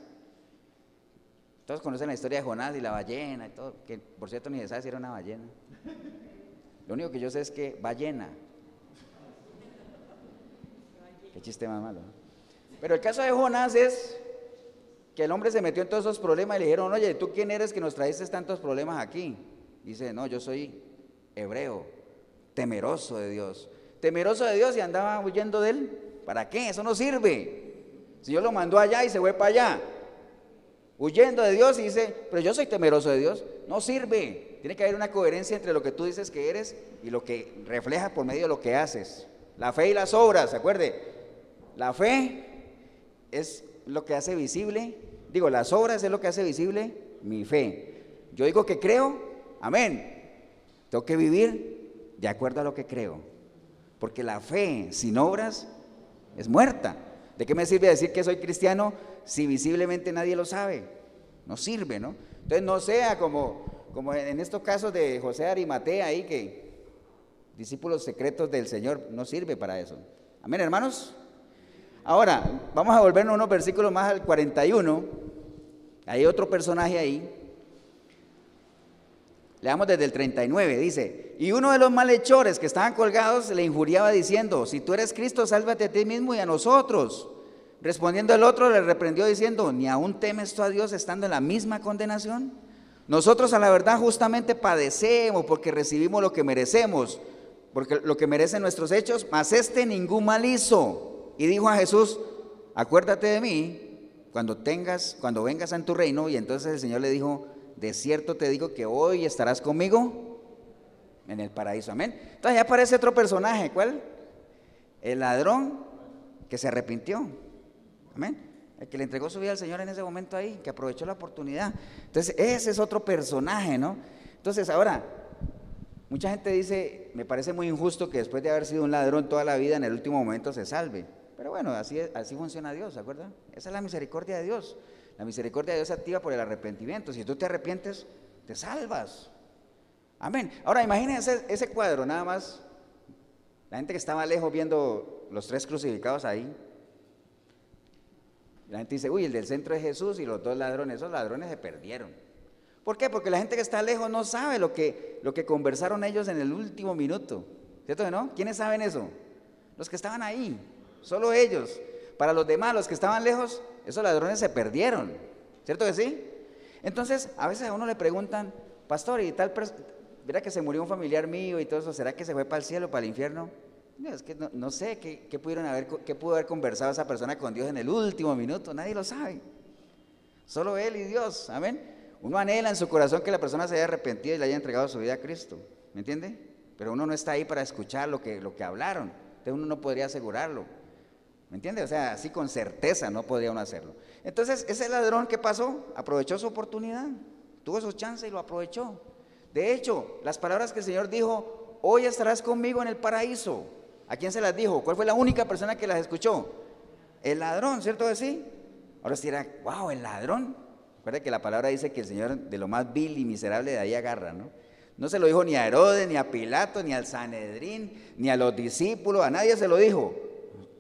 Todos conocen la historia de Jonás y la ballena y todo, que por cierto ni se sabe era una ballena. Lo único que yo sé es que ballena. Qué chiste más malo. Pero el caso de Jonás es que el hombre se metió en todos esos problemas y le dijeron, oye, ¿tú quién eres que nos traes tantos problemas aquí? Dice, no, yo soy hebreo, temeroso de Dios. Temeroso de Dios y andaba huyendo de él. ¿Para qué? Eso no sirve. Si Dios lo mandó allá y se fue para allá, huyendo de Dios y dice, pero yo soy temeroso de Dios, no sirve. Tiene que haber una coherencia entre lo que tú dices que eres y lo que reflejas por medio de lo que haces. La fe y las obras, ¿se acuerde? La fe es lo que hace visible, digo, las obras es lo que hace visible mi fe. Yo digo que creo, amén. Tengo que vivir de acuerdo a lo que creo. Porque la fe sin obras es muerta. ¿De qué me sirve decir que soy cristiano si visiblemente nadie lo sabe? No sirve, ¿no? Entonces no sea como, como en estos casos de José Arimatea ahí que discípulos secretos del Señor no sirve para eso. Amén, hermanos. Ahora, vamos a volvernos unos versículos más al 41. Hay otro personaje ahí. Leamos desde el 39, dice, y uno de los malhechores que estaban colgados le injuriaba diciendo, si tú eres Cristo, sálvate a ti mismo y a nosotros. Respondiendo el otro le reprendió diciendo, ¿ni aún temes tú a Dios estando en la misma condenación? Nosotros a la verdad justamente padecemos porque recibimos lo que merecemos, porque lo que merecen nuestros hechos, mas este ningún mal hizo. Y dijo a Jesús, acuérdate de mí cuando tengas, cuando vengas en tu reino. Y entonces el Señor le dijo, de cierto te digo que hoy estarás conmigo en el paraíso. Amén. Entonces ya aparece otro personaje, ¿cuál? El ladrón que se arrepintió. Amén. El que le entregó su vida al Señor en ese momento ahí, que aprovechó la oportunidad. Entonces, ese es otro personaje, ¿no? Entonces, ahora, mucha gente dice, me parece muy injusto que después de haber sido un ladrón toda la vida, en el último momento se salve. Pero bueno, así, así funciona Dios, ¿de acuerdo? Esa es la misericordia de Dios. La misericordia de Dios se activa por el arrepentimiento. Si tú te arrepientes, te salvas. Amén. Ahora imagínense ese cuadro, nada más. La gente que estaba lejos viendo los tres crucificados ahí. La gente dice, uy, el del centro es Jesús y los dos ladrones, esos ladrones se perdieron. ¿Por qué? Porque la gente que está lejos no sabe lo que, lo que conversaron ellos en el último minuto. ¿Cierto que no? ¿Quiénes saben eso? Los que estaban ahí, solo ellos. Para los demás, los que estaban lejos, esos ladrones se perdieron. ¿Cierto que sí? Entonces, a veces a uno le preguntan, pastor, ¿y tal verá que se murió un familiar mío y todo eso? ¿Será que se fue para el cielo, para el infierno? No, es que no, sé ¿qué, pudieron haber, qué pudo haber conversado esa persona con Dios en el último minuto. Nadie lo sabe. Solo Él y Dios. Amén. Uno anhela en su corazón que la persona se haya arrepentido y le haya entregado su vida a Cristo. ¿Me entiende? Pero uno no está ahí para escuchar lo que, lo que hablaron. Entonces uno no podría asegurarlo. ¿Me entiende? O sea, así con certeza no podría uno hacerlo. Entonces, ese ladrón, ¿qué pasó? Aprovechó su oportunidad. Tuvo su chance y lo aprovechó. De hecho, las palabras que el Señor dijo, hoy estarás conmigo en el paraíso. ¿A quién se las dijo? ¿Cuál fue la única persona que las escuchó? El ladrón, ¿cierto que sí? Ahora si era, wow, el ladrón. Recuerda que la palabra dice que el Señor de lo más vil y miserable de ahí agarra, ¿no? No se lo dijo ni a Herodes, ni a Pilato, ni al Sanedrín, ni a los discípulos, a nadie se lo dijo,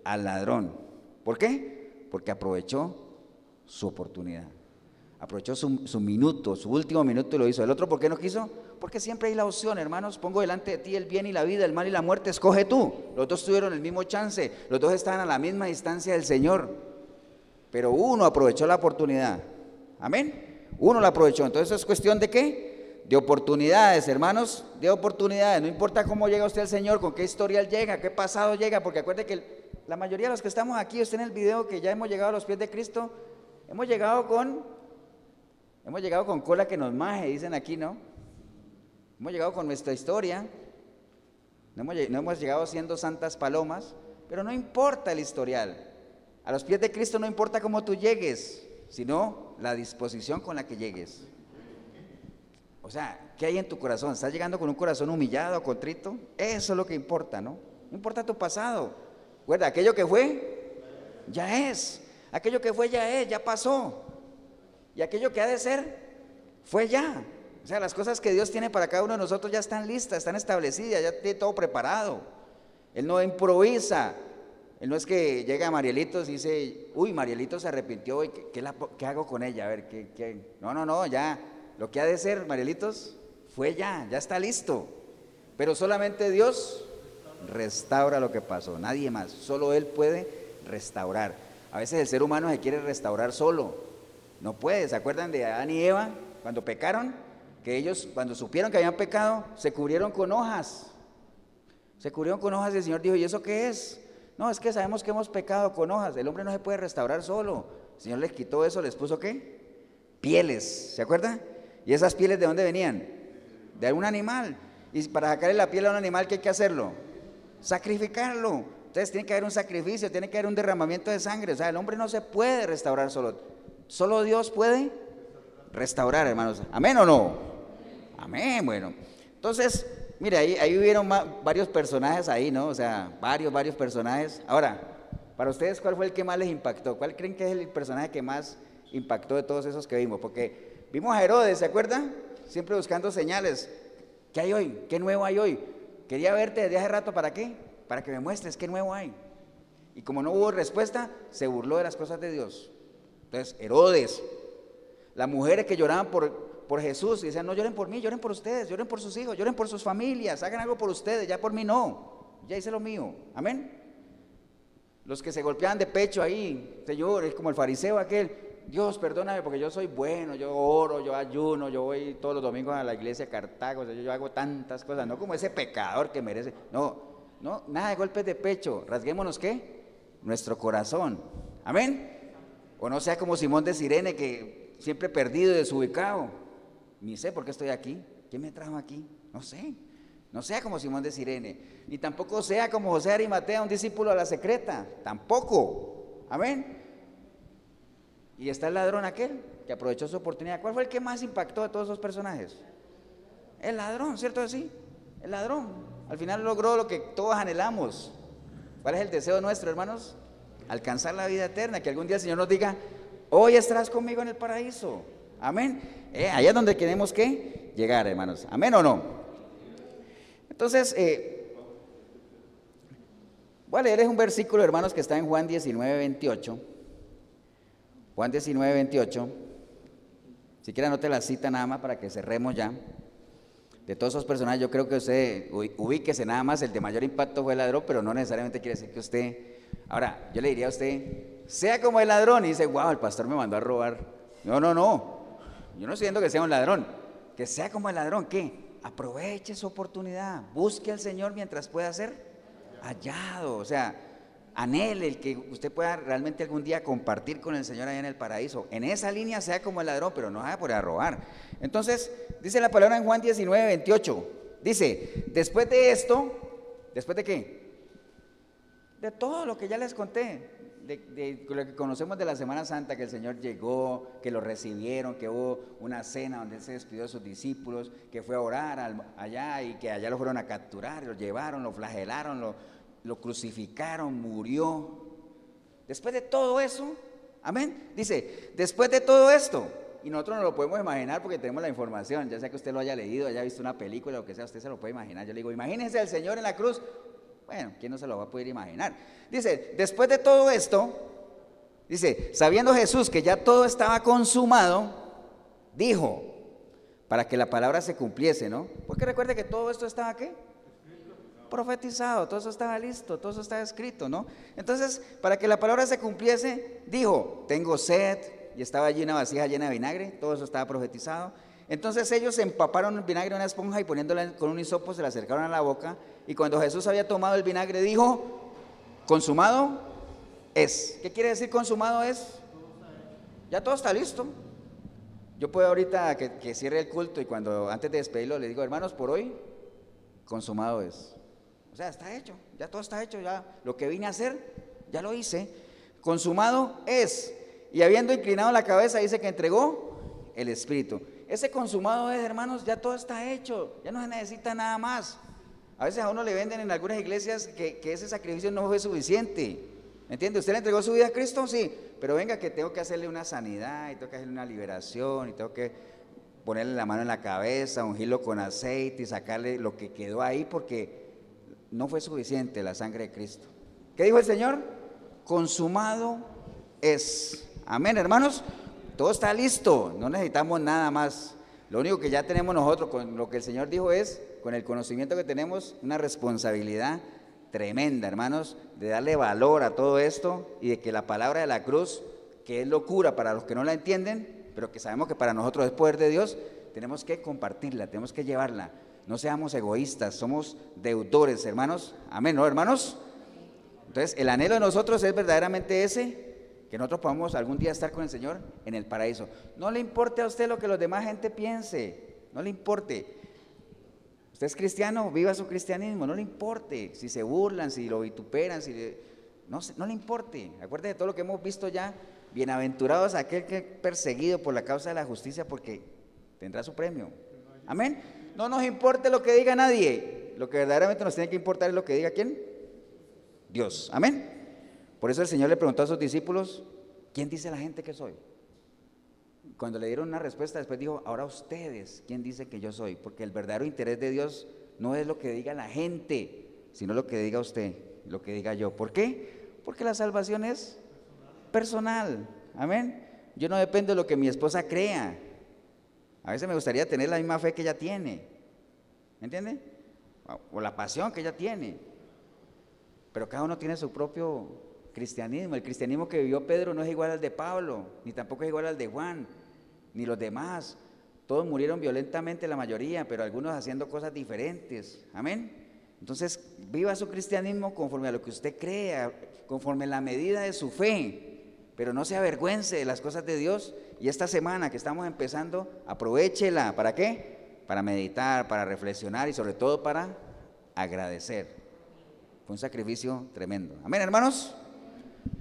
al ladrón. ¿Por qué? Porque aprovechó su oportunidad. Aprovechó su, minuto, su último minuto y lo hizo. ¿El otro por qué no quiso? Porque siempre hay la opción, hermanos. Pongo delante de ti el bien y la vida, el mal y la muerte. Escoge tú. Los dos tuvieron el mismo chance. Los dos estaban a la misma distancia del Señor. Pero uno aprovechó la oportunidad. Amén. Uno la aprovechó. Entonces es cuestión de qué? De oportunidades, hermanos. De oportunidades. No importa cómo llega usted al Señor, con qué historial llega, qué pasado llega. Porque acuerde que la mayoría de los que estamos aquí, usted en el video que ya hemos llegado a los pies de Cristo, hemos llegado con Hemos llegado con cola que nos maje, dicen aquí, ¿no? Hemos llegado con nuestra historia. No hemos, llegado siendo santas palomas, pero no importa el historial. A los pies de Cristo no importa cómo tú llegues, sino la disposición con la que llegues. O sea, ¿qué hay en tu corazón? ¿Estás llegando con un corazón humillado, contrito? Eso es lo que importa, ¿no? No importa tu pasado. Recuerda, aquello que fue, ya es. Aquello que fue, ya es, ya pasó. Y aquello que ha de ser, fue ya. O sea, las cosas que Dios tiene para cada uno de nosotros ya están listas, están establecidas, ya tiene todo preparado. Él no improvisa. Él no es que llega a Marielitos y dice, uy, Marielitos se arrepintió y ¿qué, hago con ella? A ver, ¿qué, No, no, no, ya. Lo que ha de ser, Marielitos, fue ya, ya está listo. Pero solamente Dios restaura lo que pasó, nadie más. Solo Él puede restaurar. A veces el ser humano se quiere restaurar solo. No puede. ¿Se acuerdan de Adán y Eva cuando pecaron? Que ellos, cuando supieron que habían pecado, se cubrieron con hojas. Se cubrieron con hojas y el Señor dijo, ¿y eso qué es? No, es que sabemos que hemos pecado con hojas. El hombre no se puede restaurar solo. El Señor les quitó eso, les puso qué? Pieles. ¿Se acuerdan? ¿Y esas pieles de dónde venían? De algún animal. Y para sacarle la piel a un animal, ¿qué hay que hacerlo? Sacrificarlo. Entonces tiene que haber un sacrificio, tiene que haber un derramamiento de sangre. O sea, el hombre no se puede restaurar solo. Solo Dios puede restaurar, hermanos. ¿Amén o no? Amén, bueno. Entonces, mire, ahí, ahí hubieron varios personajes ahí, ¿no? O sea, varios, varios personajes. Ahora, para ustedes, ¿cuál fue el que más les impactó? ¿Cuál creen que es el personaje que más impactó de todos esos que vimos? Porque vimos a Herodes, ¿se acuerdan? Siempre buscando señales. ¿Qué hay hoy? ¿Qué nuevo hay hoy? Quería verte desde hace rato, ¿para qué? Para que me muestres qué nuevo hay. Y como no hubo respuesta, se burló de las cosas de Dios. Entonces, Herodes, las mujeres que lloraban por, por Jesús y decían, no lloren por mí, lloren por ustedes, lloren por sus hijos, lloren por sus familias, hagan algo por ustedes, ya por mí no, ya hice lo mío. Amén. Los que se golpeaban de pecho ahí, Señor, es como el fariseo aquel, Dios, perdóname porque yo soy bueno, yo oro, yo ayuno, yo voy todos los domingos a la iglesia de Cartago, yo, hago tantas cosas, no como ese pecador que merece. No, no, nada de golpes de pecho, rasguémonos qué? Nuestro corazón. Amén. O no sea como Simón de Sirene, que siempre perdido y desubicado. Ni sé por qué estoy aquí. ¿Quién me trajo aquí? No sé. No sea como Simón de Sirene. Ni tampoco sea como José Arimatea, un discípulo a la secreta. Tampoco. Amén. Y está el ladrón aquel que aprovechó su oportunidad. ¿Cuál fue el que más impactó de todos esos personajes? El ladrón, ¿cierto así? El ladrón. Al final logró lo que todos anhelamos. ¿Cuál es el deseo nuestro, hermanos? alcanzar la vida eterna, que algún día el Señor nos diga, hoy estarás conmigo en el paraíso. Amén. Eh, allá es donde queremos que llegar, hermanos. Amén o no. Entonces, eh, voy a leer un versículo, hermanos, que está en Juan 19, 28. Juan 19, 28. Si quiere anote la cita nada más para que cerremos ya. De todos esos personajes, yo creo que usted ubíquese nada más, el de mayor impacto fue el ladrón, pero no necesariamente quiere decir que usted Ahora, yo le diría a usted, sea como el ladrón, y dice, wow, el pastor me mandó a robar. No, no, no. Yo no estoy diciendo que sea un ladrón. Que sea como el ladrón, ¿qué? Aproveche su oportunidad. Busque al Señor mientras pueda ser hallado. O sea, anhele el que usted pueda realmente algún día compartir con el Señor allá en el paraíso. En esa línea sea como el ladrón, pero no vaya por a robar. Entonces, dice la palabra en Juan 19, 28. Dice, después de esto, ¿después de qué? de todo lo que ya les conté, de, lo que conocemos de la Semana Santa, que el Señor llegó, que lo recibieron, que hubo una cena donde Él se despidió de sus discípulos, que fue a orar allá y que allá lo fueron a capturar, lo llevaron, lo flagelaron, lo, lo crucificaron, murió. Después de todo eso, amén, dice, después de todo esto, y nosotros no lo podemos imaginar porque tenemos la información, ya sea que usted lo haya leído, haya visto una película, lo que sea, usted se lo puede imaginar. Yo le digo, imagínese al Señor en la cruz. Bueno, ¿quién no se lo va a poder imaginar? Dice, después de todo esto, dice, sabiendo Jesús que ya todo estaba consumado, dijo, para que la palabra se cumpliese, ¿no? Porque recuerde que todo esto estaba aquí profetizado, todo eso estaba listo, todo eso estaba escrito, ¿no? Entonces, para que la palabra se cumpliese, dijo, tengo sed, y estaba allí una vasija llena de vinagre, todo eso estaba profetizado. Entonces ellos empaparon el vinagre en una esponja y poniéndola con un hisopo se la acercaron a la boca, y cuando Jesús había tomado el vinagre dijo, consumado es. ¿Qué quiere decir consumado es? Ya todo está listo. Yo puedo ahorita que, que cierre el culto y cuando antes de despedirlo le digo, hermanos, por hoy, consumado es. Sea, está hecho, ya todo está hecho, ya lo que vine a hacer, ya lo hice. Consumado es. Y habiendo inclinado la cabeza, dice que entregó el Espíritu. Ese consumado es, hermanos, ya todo está hecho, ya no se necesita nada más. A veces a uno le venden en algunas iglesias que, ese sacrificio no fue suficiente. ¿Me entiende? ¿Usted le entregó su vida a Cristo? Sí, pero venga que tengo que hacerle una sanidad y tengo que hacerle una liberación y tengo que ponerle la mano en la cabeza, ungirlo con aceite y sacarle lo que quedó ahí porque no fue suficiente la sangre de Cristo. ¿Qué dijo el Señor? Consumado es. Amén, hermanos. Todo está listo, no necesitamos nada más. Lo único que ya tenemos nosotros con lo que el Señor dijo es, con el conocimiento que tenemos, una responsabilidad tremenda, hermanos, de darle valor a todo esto y de que la palabra de la cruz, que es locura para los que no la entienden, pero que sabemos que para nosotros es poder de Dios, tenemos que compartirla, tenemos que llevarla. No seamos egoístas, somos deudores, hermanos. Amén, ¿no, hermanos? Entonces, el anhelo de nosotros es verdaderamente ese, que nosotros podamos algún día estar con el Señor en el paraíso. No le importe a usted lo que los demás gente piense, no le importe. Usted es cristiano, viva su cristianismo, no le importe si se burlan, si lo vituperan, si no, no le importe. Acuérdese de todo lo que hemos visto ya. Bienaventurados aquel que es perseguido por la causa de la justicia porque tendrá su premio. Amén. No nos importe lo que diga nadie. Lo que verdaderamente nos tiene que importar es lo que diga quién. Dios. Amén. Por eso el Señor le preguntó a sus discípulos, ¿quién dice la gente que soy? Cuando le dieron una respuesta, después dijo, ahora ustedes, ¿quién dice que yo soy? Porque el verdadero interés de Dios no es lo que diga la gente, sino lo que diga usted, lo que diga yo. ¿Por qué? Porque la salvación es personal. Amén. Yo no dependo de lo que mi esposa crea. A veces me gustaría tener la misma fe que ella tiene. ¿Me entiende? O la pasión que ella tiene. Pero cada uno tiene su propio cristianismo. El cristianismo que vivió Pedro no es igual al de Pablo, ni tampoco es igual al de Juan, ni los demás. Todos murieron violentamente, la mayoría, pero algunos haciendo cosas diferentes. Amén. Entonces, viva su cristianismo conforme a lo que usted crea, conforme a la medida de su fe, pero no se avergüence de las cosas de Dios y esta semana que estamos empezando, aprovechela. ¿Para qué? Para meditar, para reflexionar y sobre todo para agradecer. Fue un sacrificio tremendo. Amén, hermanos.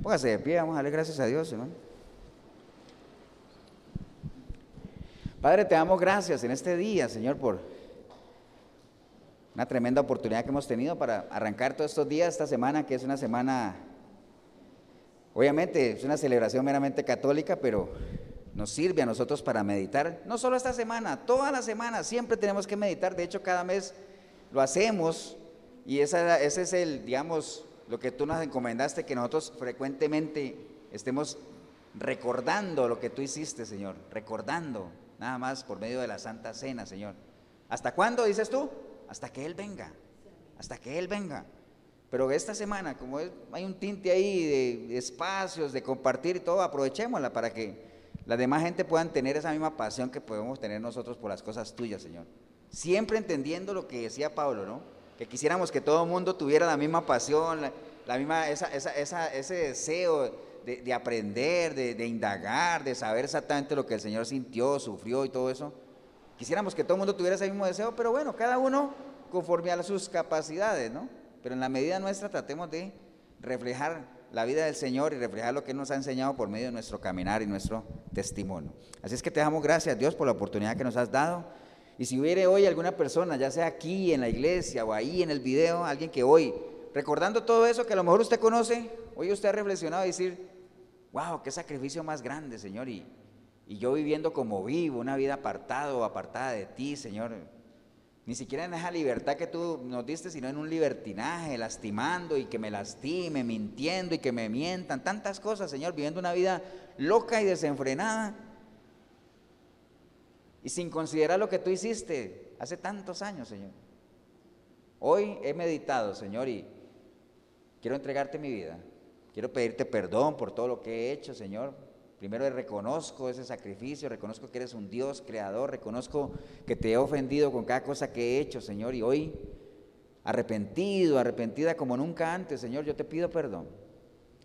Póngase de pie, vamos a darle gracias a Dios, hermano. Padre, te damos gracias en este día, Señor, por una tremenda oportunidad que hemos tenido para arrancar todos estos días, esta semana, que es una semana, obviamente, es una celebración meramente católica, pero nos sirve a nosotros para meditar, no solo esta semana, toda la semana, siempre tenemos que meditar, de hecho cada mes lo hacemos y esa, ese es el, digamos, lo que tú nos encomendaste, que nosotros frecuentemente estemos recordando lo que tú hiciste, Señor, recordando, nada más por medio de la Santa Cena, Señor. ¿Hasta cuándo dices tú? Hasta que Él venga, hasta que Él venga. Pero esta semana, como hay un tinte ahí de, de espacios, de compartir y todo, aprovechémosla para que la demás gente puedan tener esa misma pasión que podemos tener nosotros por las cosas tuyas, Señor. Siempre entendiendo lo que decía Pablo, ¿no? Que quisiéramos que todo el mundo tuviera la misma pasión, la, misma, ese deseo de, aprender, de, indagar, de saber exactamente lo que el Señor sintió, sufrió y todo eso. Quisiéramos que todo el mundo tuviera ese mismo deseo, pero bueno, cada uno conforme a sus capacidades, ¿no? Pero en la medida nuestra tratemos de reflejar la vida del Señor y reflejar lo que nos ha enseñado por medio de nuestro caminar y nuestro testimonio. Así es que te damos gracias, Dios, por la oportunidad que nos has dado. Y si hubiere hoy alguna persona, ya sea aquí en la iglesia o ahí en el video, alguien que hoy, recordando todo eso que a lo mejor usted conoce, hoy usted ha reflexionado y decir, wow, qué sacrificio más grande, Señor. Y, Y yo viviendo como vivo, una vida apartado o apartada de ti, Señor. Ni siquiera en esa libertad que tú nos diste, sino en un libertinaje, lastimando y que me lastime, mintiendo y que me mientan. Tantas cosas, Señor, viviendo una vida loca y desenfrenada. Y sin considerar lo que tú hiciste hace tantos años, Señor. Hoy he meditado, Señor, y quiero entregarte mi vida. Quiero pedirte perdón por todo lo que he hecho, Señor. Primero reconozco ese sacrificio, reconozco que eres un Dios creador, reconozco que te he ofendido con cada cosa que he hecho, Señor, y hoy arrepentido, arrepentida como nunca antes, Señor, yo te pido perdón.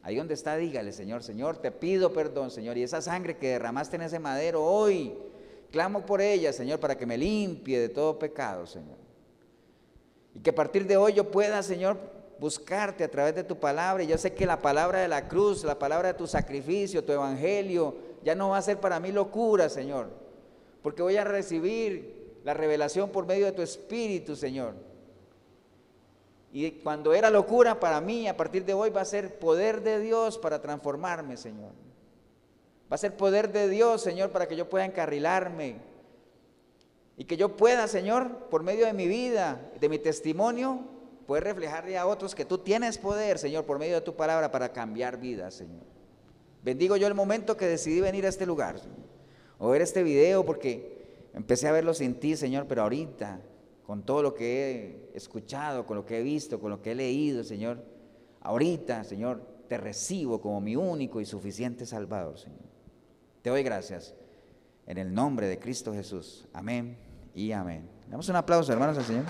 Ahí donde está, dígale, Señor, Señor, te pido perdón, Señor, y esa sangre que derramaste en ese madero hoy, clamo por ella, Señor, para que me limpie de todo pecado, Señor. Y que a partir de hoy yo pueda, Señor, buscarte a través de tu palabra. Y yo sé que la palabra de la cruz, la palabra de tu sacrificio, tu evangelio, ya no va a ser para mí locura, Señor. Porque voy a recibir la revelación por medio de tu Espíritu, Señor. Y cuando era locura para mí, a partir de hoy va a ser poder de Dios para transformarme, Señor. Va a ser poder de Dios, Señor, para que yo pueda encarrilarme. Y que yo pueda, Señor, por medio de mi vida, de mi testimonio, puedes reflejarle a otros que tú tienes poder, Señor, por medio de tu palabra para cambiar vidas, Señor. Bendigo yo el momento que decidí venir a este lugar, o ver este video, porque empecé a verlo sin ti, Señor, pero ahorita, con todo lo que he escuchado, con lo que he visto, con lo que he leído, Señor, ahorita, Señor, te recibo como mi único y suficiente Salvador, Señor. Te doy gracias en el nombre de Cristo Jesús. Amén y amén. Damos un aplauso, hermanos, al Señor.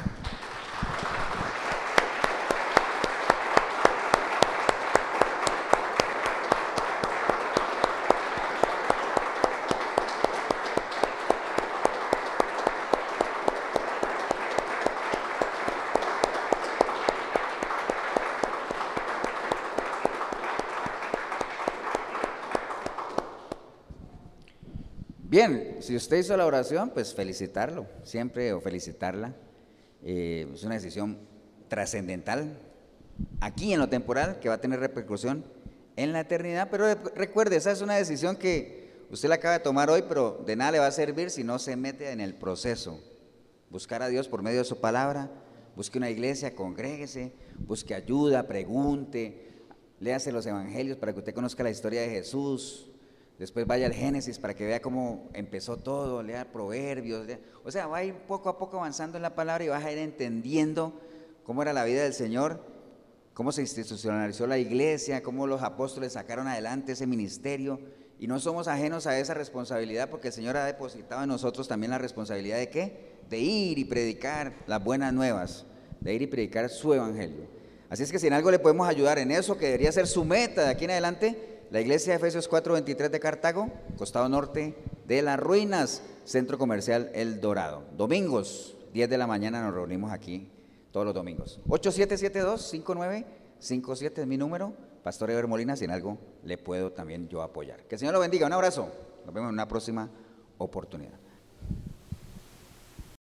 Bien, si usted hizo la oración, pues felicitarlo, siempre o felicitarla. Eh, es una decisión trascendental aquí en lo temporal que va a tener repercusión en la eternidad, pero recuerde, esa es una decisión que usted la acaba de tomar hoy, pero de nada le va a servir si no se mete en el proceso. Buscar a Dios por medio de su palabra, busque una iglesia, congréguese, busque ayuda, pregunte, léase los evangelios para que usted conozca la historia de Jesús, Después vaya al Génesis para que vea cómo empezó todo, lea proverbios. o sea, va a ir poco a poco avanzando en la palabra y vas a ir entendiendo cómo era la vida del Señor, cómo se institucionalizó la iglesia, cómo los apóstoles sacaron adelante ese ministerio. Y no somos ajenos a esa responsabilidad porque el Señor ha depositado en nosotros también la responsabilidad de qué? De ir y predicar las buenas nuevas, de ir y predicar su evangelio. Así es que si en algo le podemos ayudar en eso, que debería ser su meta de aquí en adelante, la iglesia de Efesios 4:23 de Cartago, costado norte de las ruinas, centro comercial El Dorado. Domingos, 10 de la mañana nos reunimos aquí todos los domingos. 8772-5957 es mi número. Pastor Eber Molina, si en algo le puedo también yo apoyar. Que el Señor lo bendiga. Un abrazo. Nos vemos en una próxima oportunidad.